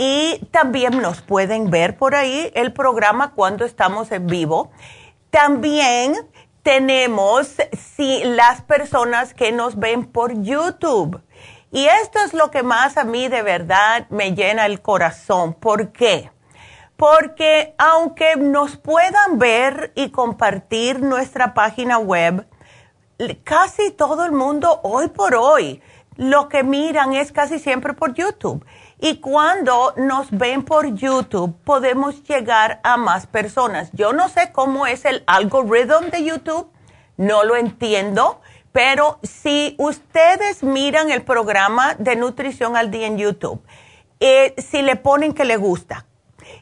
Y también nos pueden ver por ahí el programa cuando estamos en vivo. También tenemos si las personas que nos ven por YouTube. Y esto es lo que más a mí de verdad me llena el corazón. ¿Por qué? Porque aunque nos puedan ver y compartir nuestra página web, casi todo el mundo hoy por hoy lo que miran es casi siempre por YouTube. Y cuando nos ven por YouTube, podemos llegar a más personas. Yo no sé cómo es el algoritmo de YouTube, no lo entiendo, pero si ustedes miran el programa de Nutrición al Día en YouTube, eh, si le ponen que le gusta,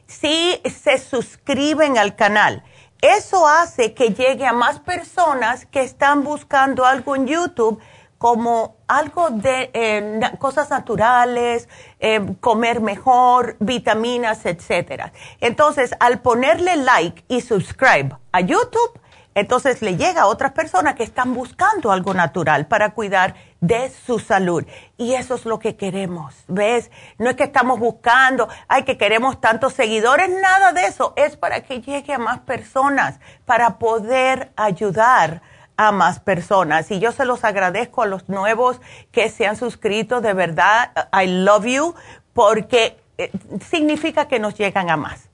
si se suscriben al canal, eso hace que llegue a más personas que están buscando algo en YouTube como algo de eh, cosas naturales, eh, comer mejor, vitaminas, etcétera. Entonces, al ponerle like y subscribe a YouTube, entonces le llega a otras personas que están buscando algo natural para cuidar de su salud. Y eso es lo que queremos, ¿ves? No es que estamos buscando, ay, que queremos tantos seguidores, nada de eso. Es para que llegue a más personas, para poder ayudar a más personas. Y yo se los agradezco a los nuevos que se han suscrito, de verdad, I love you, porque eh, significa que nos llegan a más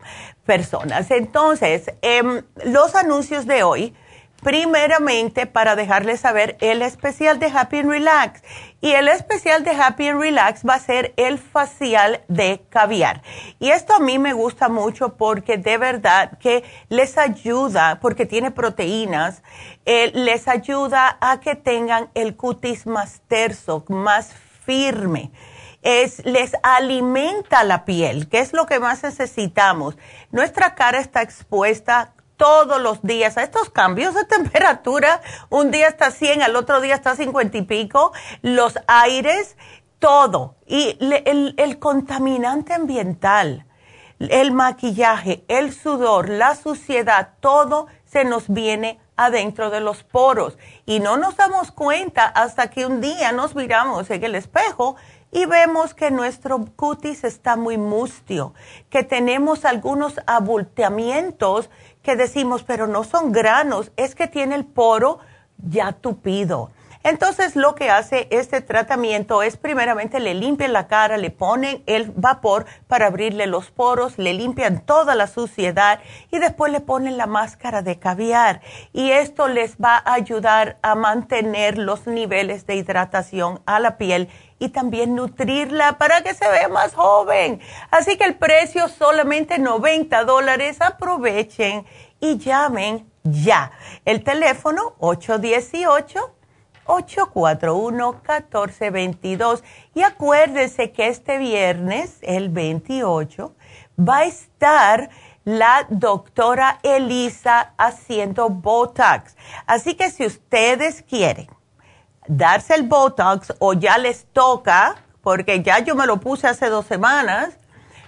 personas. Entonces, em, los anuncios de hoy primeramente para dejarles saber el especial de Happy and Relax. Y el especial de Happy and Relax va a ser el facial de caviar. Y esto a mí me gusta mucho porque de verdad que les ayuda, porque tiene proteínas, eh, les ayuda a que tengan el cutis más terso, más firme. Es, les alimenta la piel, que es lo que más necesitamos. Nuestra cara está expuesta todos los días a estos cambios de *laughs* temperatura. Un día está 100, al otro día está 50 y pico. Los aires, todo. Y el, el contaminante ambiental, el maquillaje, el sudor, la suciedad, todo se nos viene adentro de los poros. Y no nos damos cuenta hasta que un día nos miramos en el espejo y vemos que nuestro cutis está muy mustio, que tenemos algunos abultamientos que decimos, pero no son granos, es que tiene el poro ya tupido. Entonces lo que hace este tratamiento es primeramente le limpian la cara, le ponen el vapor para abrirle los poros, le limpian toda la suciedad y después le ponen la máscara de caviar. Y esto les va a ayudar a mantener los niveles de hidratación a la piel y también nutrirla para que se vea más joven. Así que el precio solamente 90 dólares. Aprovechen y llamen ya. El teléfono 818-841-1422. Y acuérdense que este viernes, el 28, va a estar la doctora Elisa haciendo Botox. Así que si ustedes quieren darse el Botox o ya les toca, porque ya yo me lo puse hace dos semanas,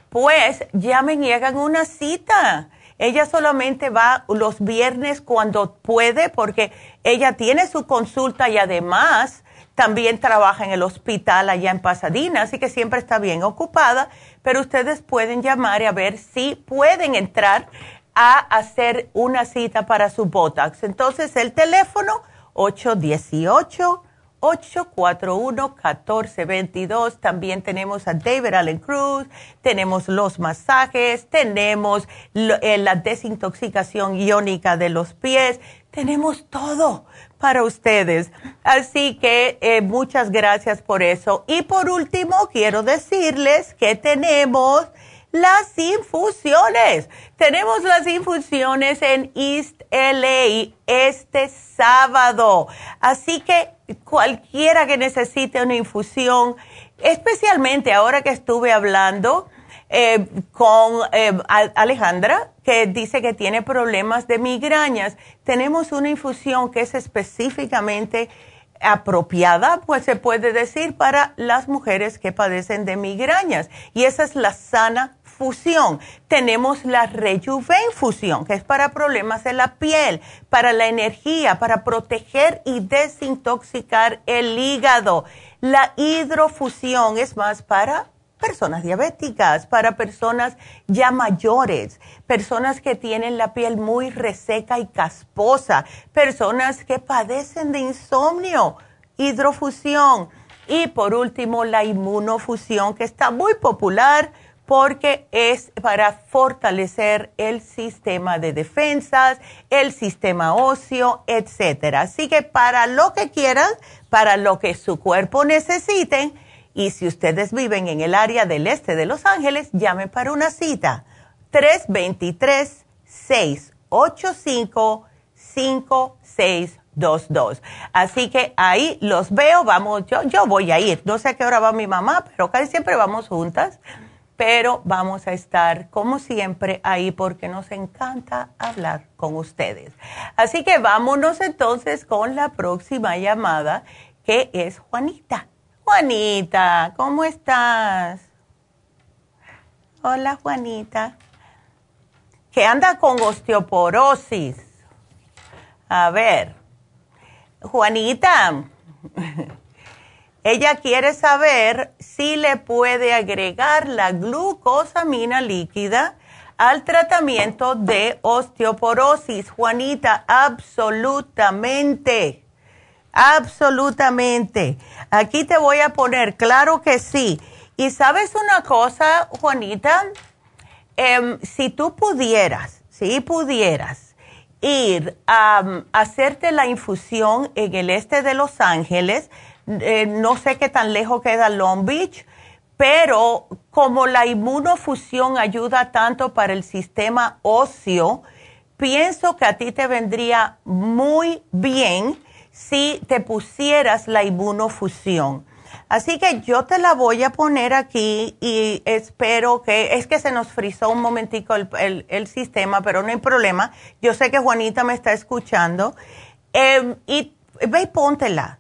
pues llamen y hagan una cita. Ella solamente va los viernes cuando puede porque ella tiene su consulta y además también trabaja en el hospital allá en Pasadena, así que siempre está bien ocupada, pero ustedes pueden llamar y a ver si pueden entrar a hacer una cita para su Botox. Entonces el teléfono 818 841-1422. También tenemos a David Allen Cruz, tenemos los masajes, tenemos eh, la desintoxicación iónica de los pies, tenemos todo para ustedes. Así que eh, muchas gracias por eso. Y por último, quiero decirles que tenemos las infusiones. Tenemos las infusiones en East LA este sábado. Así que cualquiera que necesite una infusión, especialmente ahora que estuve hablando eh, con eh, Alejandra, que dice que tiene problemas de migrañas, tenemos una infusión que es específicamente apropiada, pues se puede decir, para las mujeres que padecen de migrañas. Y esa es la sana fusión. Tenemos la Rejuven fusión, que es para problemas de la piel, para la energía, para proteger y desintoxicar el hígado. La hidrofusión es más para personas diabéticas, para personas ya mayores, personas que tienen la piel muy reseca y casposa, personas que padecen de insomnio, hidrofusión. Y por último, la inmunofusión, que está muy popular porque es para fortalecer el sistema de defensas, el sistema óseo, etcétera. Así que para lo que quieran, para lo que su cuerpo necesite, y si ustedes viven en el área del este de Los Ángeles, llamen para una cita. 323-685-5622. Así que ahí los veo, vamos, yo, yo voy a ir. No sé a qué hora va mi mamá, pero casi siempre vamos juntas pero vamos a estar como siempre ahí porque nos encanta hablar con ustedes. Así que vámonos entonces con la próxima llamada que es Juanita. Juanita, ¿cómo estás? Hola Juanita. Que anda con osteoporosis. A ver, Juanita. *laughs* Ella quiere saber si le puede agregar la glucosamina líquida al tratamiento de osteoporosis. Juanita, absolutamente, absolutamente. Aquí te voy a poner, claro que sí. Y sabes una cosa, Juanita, em, si tú pudieras, si pudieras ir a hacerte la infusión en el este de Los Ángeles, eh, no sé qué tan lejos queda Long Beach, pero como la inmunofusión ayuda tanto para el sistema óseo, pienso que a ti te vendría muy bien si te pusieras la inmunofusión. Así que yo te la voy a poner aquí y espero que, es que se nos frizó un momentico el, sistema, pero no hay problema. Yo sé que Juanita me está escuchando. Em, y ve y póntela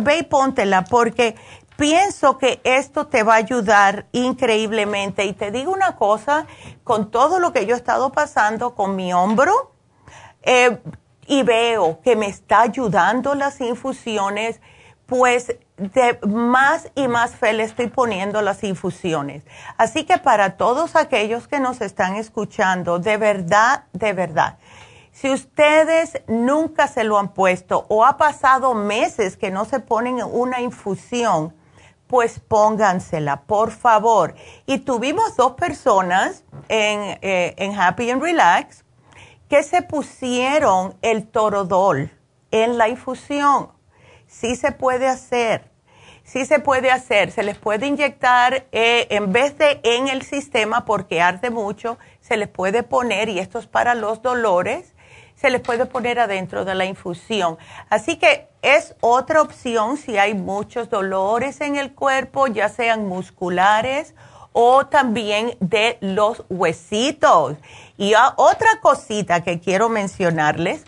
ve y póntela porque pienso que esto te va a ayudar increíblemente. Y te digo una cosa, con todo lo que yo he estado pasando con mi hombro, eh, y veo que me está ayudando las infusiones, pues de más y más fe le estoy poniendo las infusiones. Así que para todos aquellos que nos están escuchando, de verdad, de verdad, Si ustedes nunca se lo han puesto o ha pasado meses que no se ponen una infusión, pues póngansela, por favor. Y tuvimos dos personas en, eh, en Happy and Relax se pusieron el torodol en la infusión. Sí se puede hacer, sí se puede hacer. Se les puede inyectar eh, en vez de en el sistema porque arde mucho, se les puede poner, y esto es para los dolores, se les puede poner adentro de la infusión. Así que es otra opción si hay muchos dolores en el cuerpo, ya sean musculares o también de los huesitos. Y otra cosita que quiero mencionarles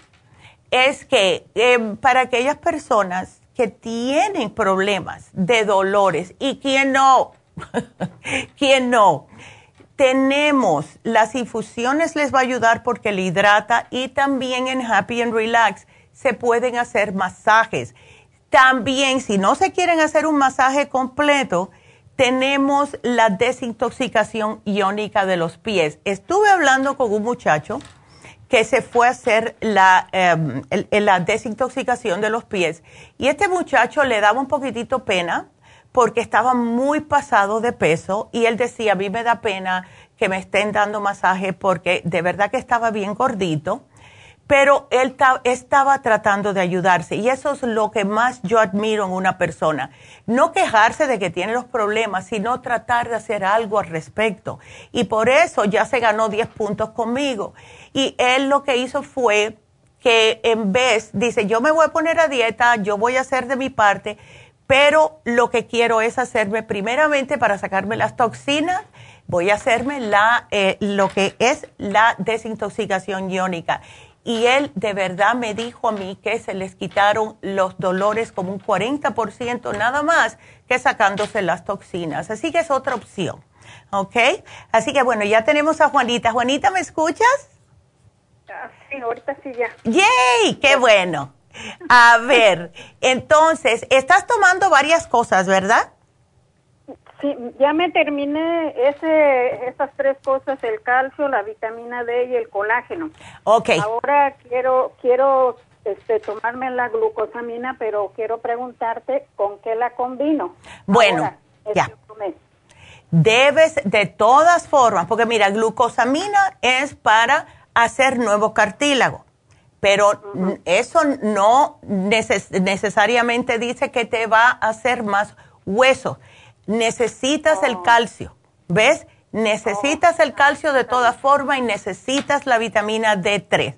es que em, para aquellas personas que tienen problemas de dolores y quien no, *laughs* quien no, tenemos las infusiones les va a ayudar porque le hidrata y también en Happy and Relax se pueden hacer masajes. También si no se quieren hacer un masaje completo, tenemos la desintoxicación iónica de los pies. Estuve hablando con un muchacho que se fue a hacer la, em, la desintoxicación de los pies y este muchacho le daba un poquitito pena porque estaba muy pasado de peso y él decía, a mí me da pena que me estén dando masaje porque de verdad que estaba bien gordito pero él estaba tratando de ayudarse y eso es lo que más yo admiro en una persona. No quejarse de que tiene los problemas, sino tratar de hacer algo al respecto. Y por eso ya se ganó 10 puntos conmigo. Y él lo que hizo fue que en vez, dice, yo me voy a poner a dieta, yo voy a hacer de mi parte, pero lo que quiero es hacerme primeramente para sacarme las toxinas, voy a hacerme la, eh, lo que es la desintoxicación iónica y él de verdad me dijo a mí que se les quitaron los dolores como un 40% nada más que sacándose las toxinas. Así que es otra opción. ¿Ok? Así que bueno, ya tenemos a Juanita. Juanita, ¿me escuchas? Ah, sí, ahorita sí ya. ¡Yay! ¡Qué bueno! A ver, entonces, estás tomando varias cosas, ¿verdad? Sí, ya me terminé ese, esas tres cosas, el calcio, la vitamina D y el colágeno. Ok. Ahora quiero, quiero este, tomarme la glucosamina, pero quiero preguntarte con qué la combino. Bueno, ya. Debes de todas formas, porque mira, glucosamina es para hacer nuevo cartílago, pero eso no necesariamente dice que te va a hacer más hueso necesitas el oh. calcio, ¿ves? Necesitas el calcio de toda forma y necesitas la vitamina D3.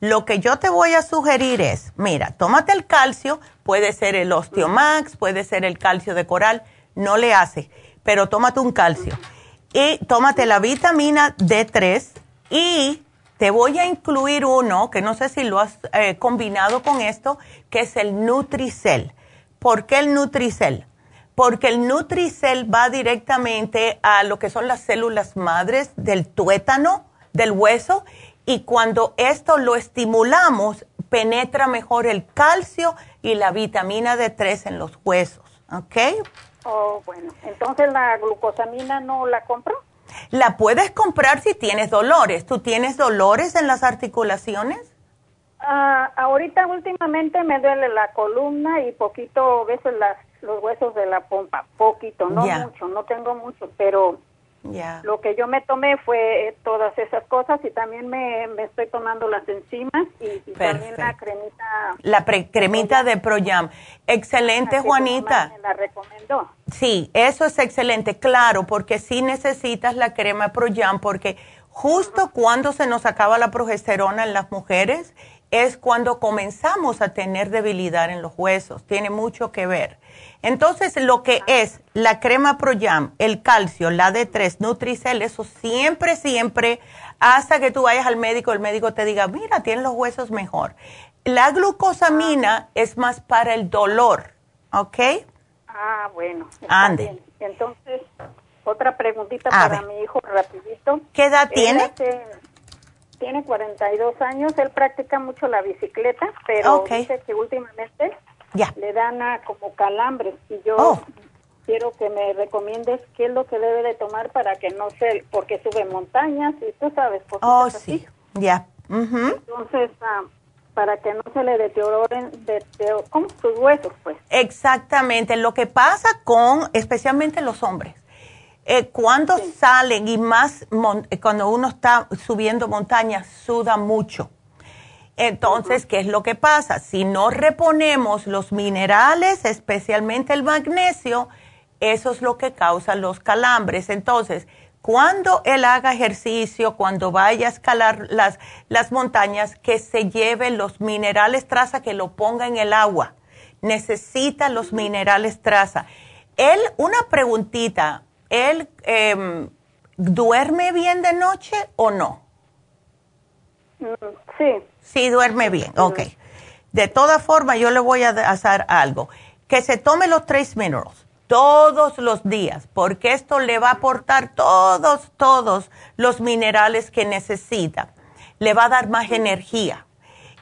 Lo que yo te voy a sugerir es, mira, tómate el calcio, puede ser el Osteomax, puede ser el calcio de coral, no le hace, pero tómate un calcio. Y tómate la vitamina D3 y te voy a incluir uno, que no sé si lo has eh, combinado con esto, que es el Nutricel. ¿Por qué el Nutricel? Porque el Nutricel va directamente a lo que son las células madres del tuétano, del hueso, y cuando esto lo estimulamos, penetra mejor el calcio y la vitamina D3 en los huesos, ¿ok? Oh, bueno, entonces la glucosamina no la compro. La puedes comprar si tienes dolores. ¿Tú tienes dolores en las articulaciones? Ah, ahorita últimamente me duele la columna y poquito veces las los huesos de la pompa, poquito, no mucho, no tengo mucho, pero lo que yo me tomé fue todas esas cosas y también me, estoy tomando las enzimas y, también la cremita. La cremita de Proyam. Excelente, Juanita. Me la recomendó. Sí, eso es excelente, claro, porque sí necesitas la crema Proyam porque justo cuando se nos acaba la progesterona en las mujeres es cuando comenzamos a tener debilidad en los huesos, tiene mucho que ver. Entonces, lo que es la crema ProYam, el calcio, la D3, Nutricel, eso siempre, siempre, hasta que tú vayas al médico, el médico te diga, mira, tienes los huesos mejor. La glucosamina es más para el dolor, ¿ok? Ah, bueno. Ande. Entonces, otra preguntita para mi hijo, rapidito. ¿Qué edad tiene? Tiene 42 años, él practica mucho la bicicleta, pero dice que últimamente le dan a como calambres y yo oh. quiero que me recomiendes qué es lo que debe de tomar para que no se, porque sube montañas y tú sabes, Oh, sí, ya. Entonces, ah, para que no se le deterioren de, sus huesos, pues. Exactamente. Lo que pasa con, especialmente los hombres, eh, cuando salen y más eh, cuando uno está subiendo montañas, suda mucho. Entonces, ¿qué es lo que pasa? Si no reponemos los minerales, especialmente el magnesio, eso es lo que causa los calambres. Entonces, cuando él haga ejercicio, cuando vaya a escalar las, las montañas, que se lleve los minerales traza, que lo ponga en el agua. Necesita los minerales traza. Él, una preguntita, ¿él em, duerme bien de noche o no? Mm, sí. Sí, duerme bien, ok. De todas formas, yo le voy a hacer algo. Que se tome los tres minerals todos los días, porque esto le va a aportar todos, todos los minerales que necesita. Le va a dar más energía.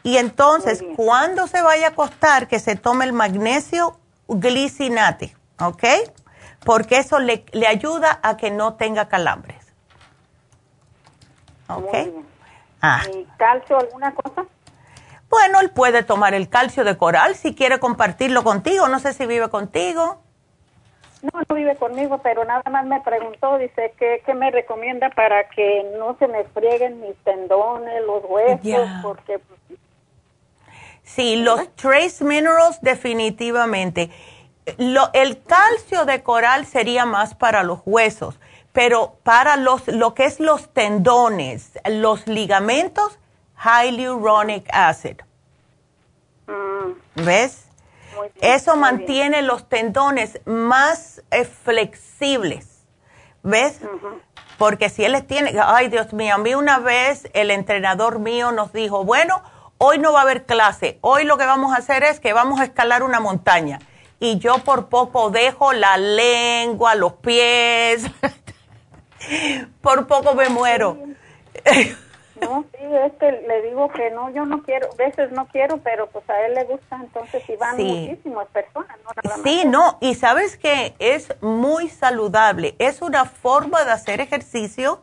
Y entonces, cuando se vaya a acostar, que se tome el magnesio glicinate, ¿ok? Porque eso le, ayuda a que no tenga calambres. ¿Ok? Ah. ¿Y calcio alguna cosa? Bueno, él puede tomar el calcio de coral si quiere compartirlo contigo. No sé si vive contigo. No, no vive conmigo, pero nada más me preguntó, dice, ¿qué, qué me recomienda para que no se me frieguen mis tendones, los huesos? Porque... Pues, sí, los trace minerals definitivamente. Lo, el calcio de coral sería más para los huesos, pero para los, lo que es los tendones, los ligamentos, hyaluronic acid. Mm. ¿Ves? Eso mantiene los tendones más eh, flexibles. ¿Ves? Porque si él les tiene, ay Dios mío, a mí una vez el entrenador mío nos dijo, bueno, hoy no va a haber clase, hoy lo que vamos a hacer es que vamos a escalar una montaña. Y yo por poco dejo la lengua, los pies, *laughs* por poco me muero. *laughs* No, sí, es que le digo que no, yo no quiero, veces no quiero, pero pues a él le gusta, entonces y van muchísimas personas, no nada más. Sí, no, y sabes que es muy saludable, es una forma de hacer ejercicio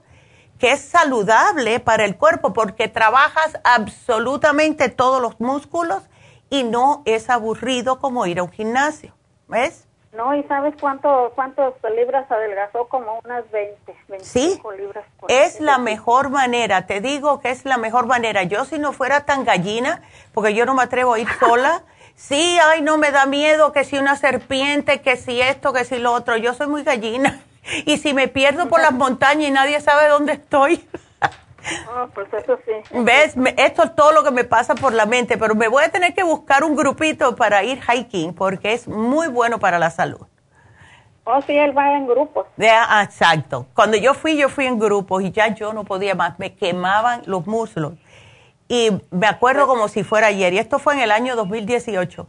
que es saludable para el cuerpo porque trabajas absolutamente todos los músculos y no es aburrido como ir a un gimnasio, ¿ves? No, ¿y sabes cuánto, cuántas libras adelgazó? Como unas 20, 25 ¿Sí? libras. es la mejor manera, te digo que es la mejor manera. Yo si no fuera tan gallina, porque yo no me atrevo a ir *laughs* sola, sí, ay, no me da miedo que si una serpiente, que si esto, que si lo otro, yo soy muy gallina. *laughs* Y si me pierdo por las *laughs* montañas y nadie sabe dónde estoy. Oh, pues eso sí. ¿Ves? esto es todo lo que me pasa por la mente, pero me voy a tener que buscar un grupito para ir hiking porque es muy bueno para la salud. Oh, sí, él va en grupos. Ah, exacto. Cuando yo fui, yo fui en grupos y ya yo no podía más. Me quemaban los muslos. Y me acuerdo como si fuera ayer. Y esto fue en el año 2018.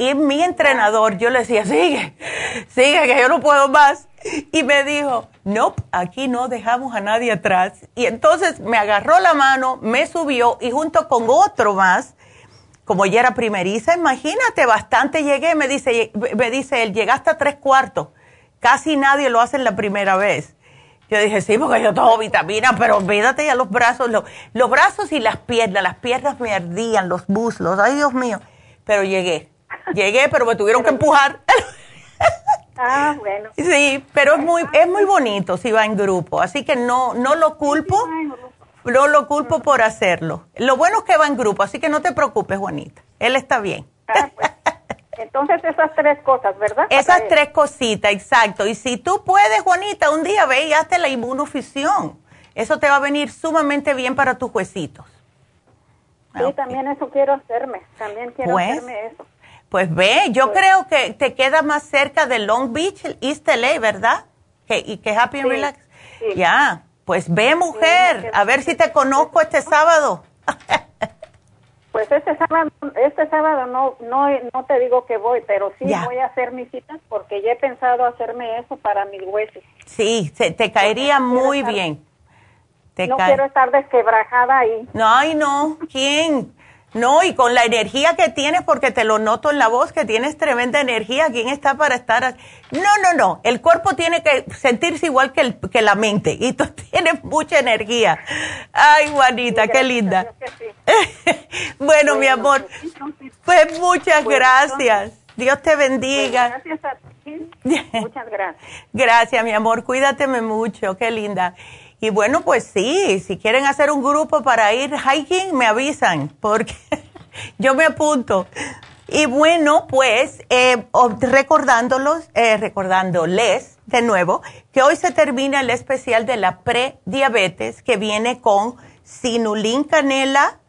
Y mi entrenador, yo le decía, sigue, sigue, que yo no puedo más. Y me dijo, no, aquí no dejamos a nadie atrás. Y entonces me agarró la mano, me subió y junto con otro más, como ya era primeriza, imagínate, bastante llegué, me dice, me dice él, llegaste a tres cuartos. Casi nadie lo hace en la primera vez. Yo dije, sí, porque yo tomo vitamina, pero olvídate ya los brazos, los, los brazos y las piernas, las piernas me ardían, los muslos, ay Dios mío. Pero llegué, llegué, pero me tuvieron que empujar. *laughs* Ah, bueno. Sí, pero es muy, es muy bonito si va en grupo, así que no, no lo culpo, no lo culpo por hacerlo. Lo bueno es que va en grupo, así que no te preocupes, Juanita, él está bien. Ah, pues. Entonces esas tres cosas, ¿verdad? Esas tres cositas, exacto. Y si tú puedes, Juanita, un día ve y hazte la inmunofusión. Eso te va a venir sumamente bien para tus huesitos. Sí, también eso quiero hacerme, también quiero pues, hacerme eso. Pues ve, yo pues creo que te queda más cerca de Long Beach, East LA, ¿verdad? Que, y que Happy and Relax. Ya, pues ve mujer, a ver si te conozco este sábado. *laughs* Pues este sábado, este sábado no, no, no te digo que voy, pero sí voy a hacer mis citas porque ya he pensado hacerme eso para mis huesos. Sí, se, te caería muy bien. no quiero estar desquebrajada ahí. No, ay no, ¿quién? No, y con la energía que tienes, porque te lo noto en la voz, que tienes tremenda energía. ¿Quién está para estar? No, no, no. El cuerpo tiene que sentirse igual que, el, que la mente. Y tú *laughs* tienes mucha energía. Ay, Juanita, qué linda. *laughs* bueno, mi amor. Pues muchas gracias. Dios te bendiga. gracias a ti. *laughs* Muchas gracias. gracias, mi amor. Cuídateme mucho. Qué linda. Y bueno, pues sí, si quieren hacer un grupo para ir hiking, me avisan, porque *laughs* yo me apunto. Y bueno, pues eh, recordándolos, eh, recordándoles de nuevo que hoy se termina el especial de la prediabetes que viene con sinulín canela,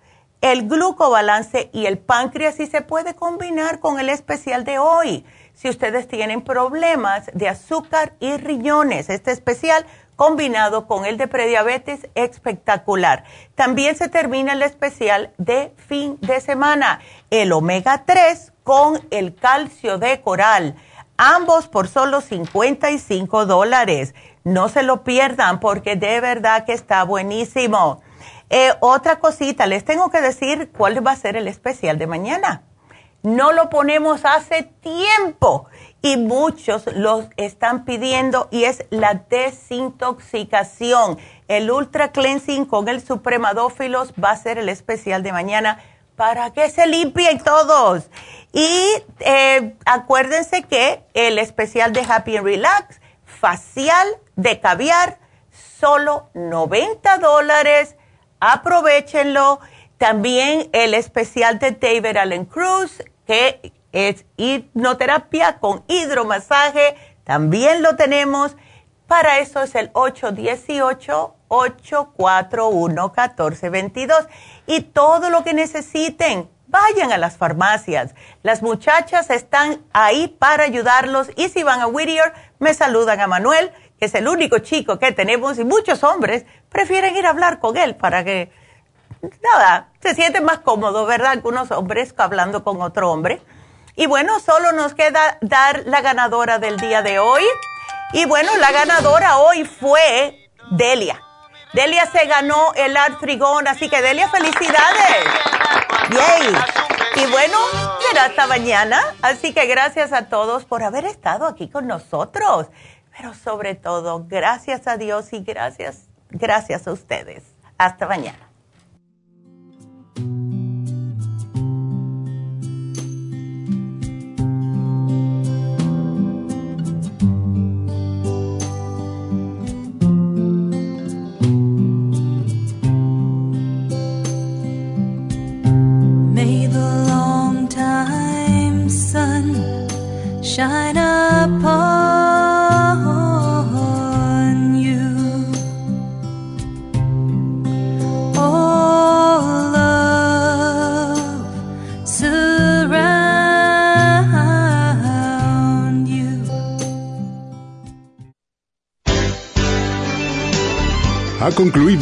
el glucobalance y el páncreas y se puede combinar con el especial de hoy. Si ustedes tienen problemas de azúcar y riñones, este especial combinado con el de prediabetes espectacular. También se termina el especial de fin de semana, el omega 3 con el calcio de coral, ambos por solo 55 dólares. No se lo pierdan porque de verdad que está buenísimo. Eh, otra cosita, les tengo que decir cuál va a ser el especial de mañana. No lo ponemos hace tiempo y muchos los están pidiendo y es la desintoxicación. El Ultra Cleansing con el Supremadófilos va a ser el especial de mañana para que se limpien todos. Y eh, acuérdense que el especial de Happy and Relax, facial de caviar, solo 90 dólares. Aprovechenlo. También el especial de David Allen Cruz, que es hipnoterapia con hidromasaje, también lo tenemos. Para eso es el 818-841-1422. Y todo lo que necesiten, vayan a las farmacias. Las muchachas están ahí para ayudarlos. Y si van a Whittier, me saludan a Manuel, que es el único chico que tenemos. Y muchos hombres prefieren ir a hablar con él para que, nada, se sienten más cómodos, ¿verdad? Algunos hombres hablando con otro hombre. Y bueno, solo nos queda dar la ganadora del día de hoy. Y bueno, la ganadora hoy fue Delia. Delia se ganó el Art Frigón, así que Delia, felicidades. Yay. Y bueno, será hasta mañana. Así que gracias a todos por haber estado aquí con nosotros. Pero sobre todo, gracias a Dios y gracias, gracias a ustedes. Hasta mañana.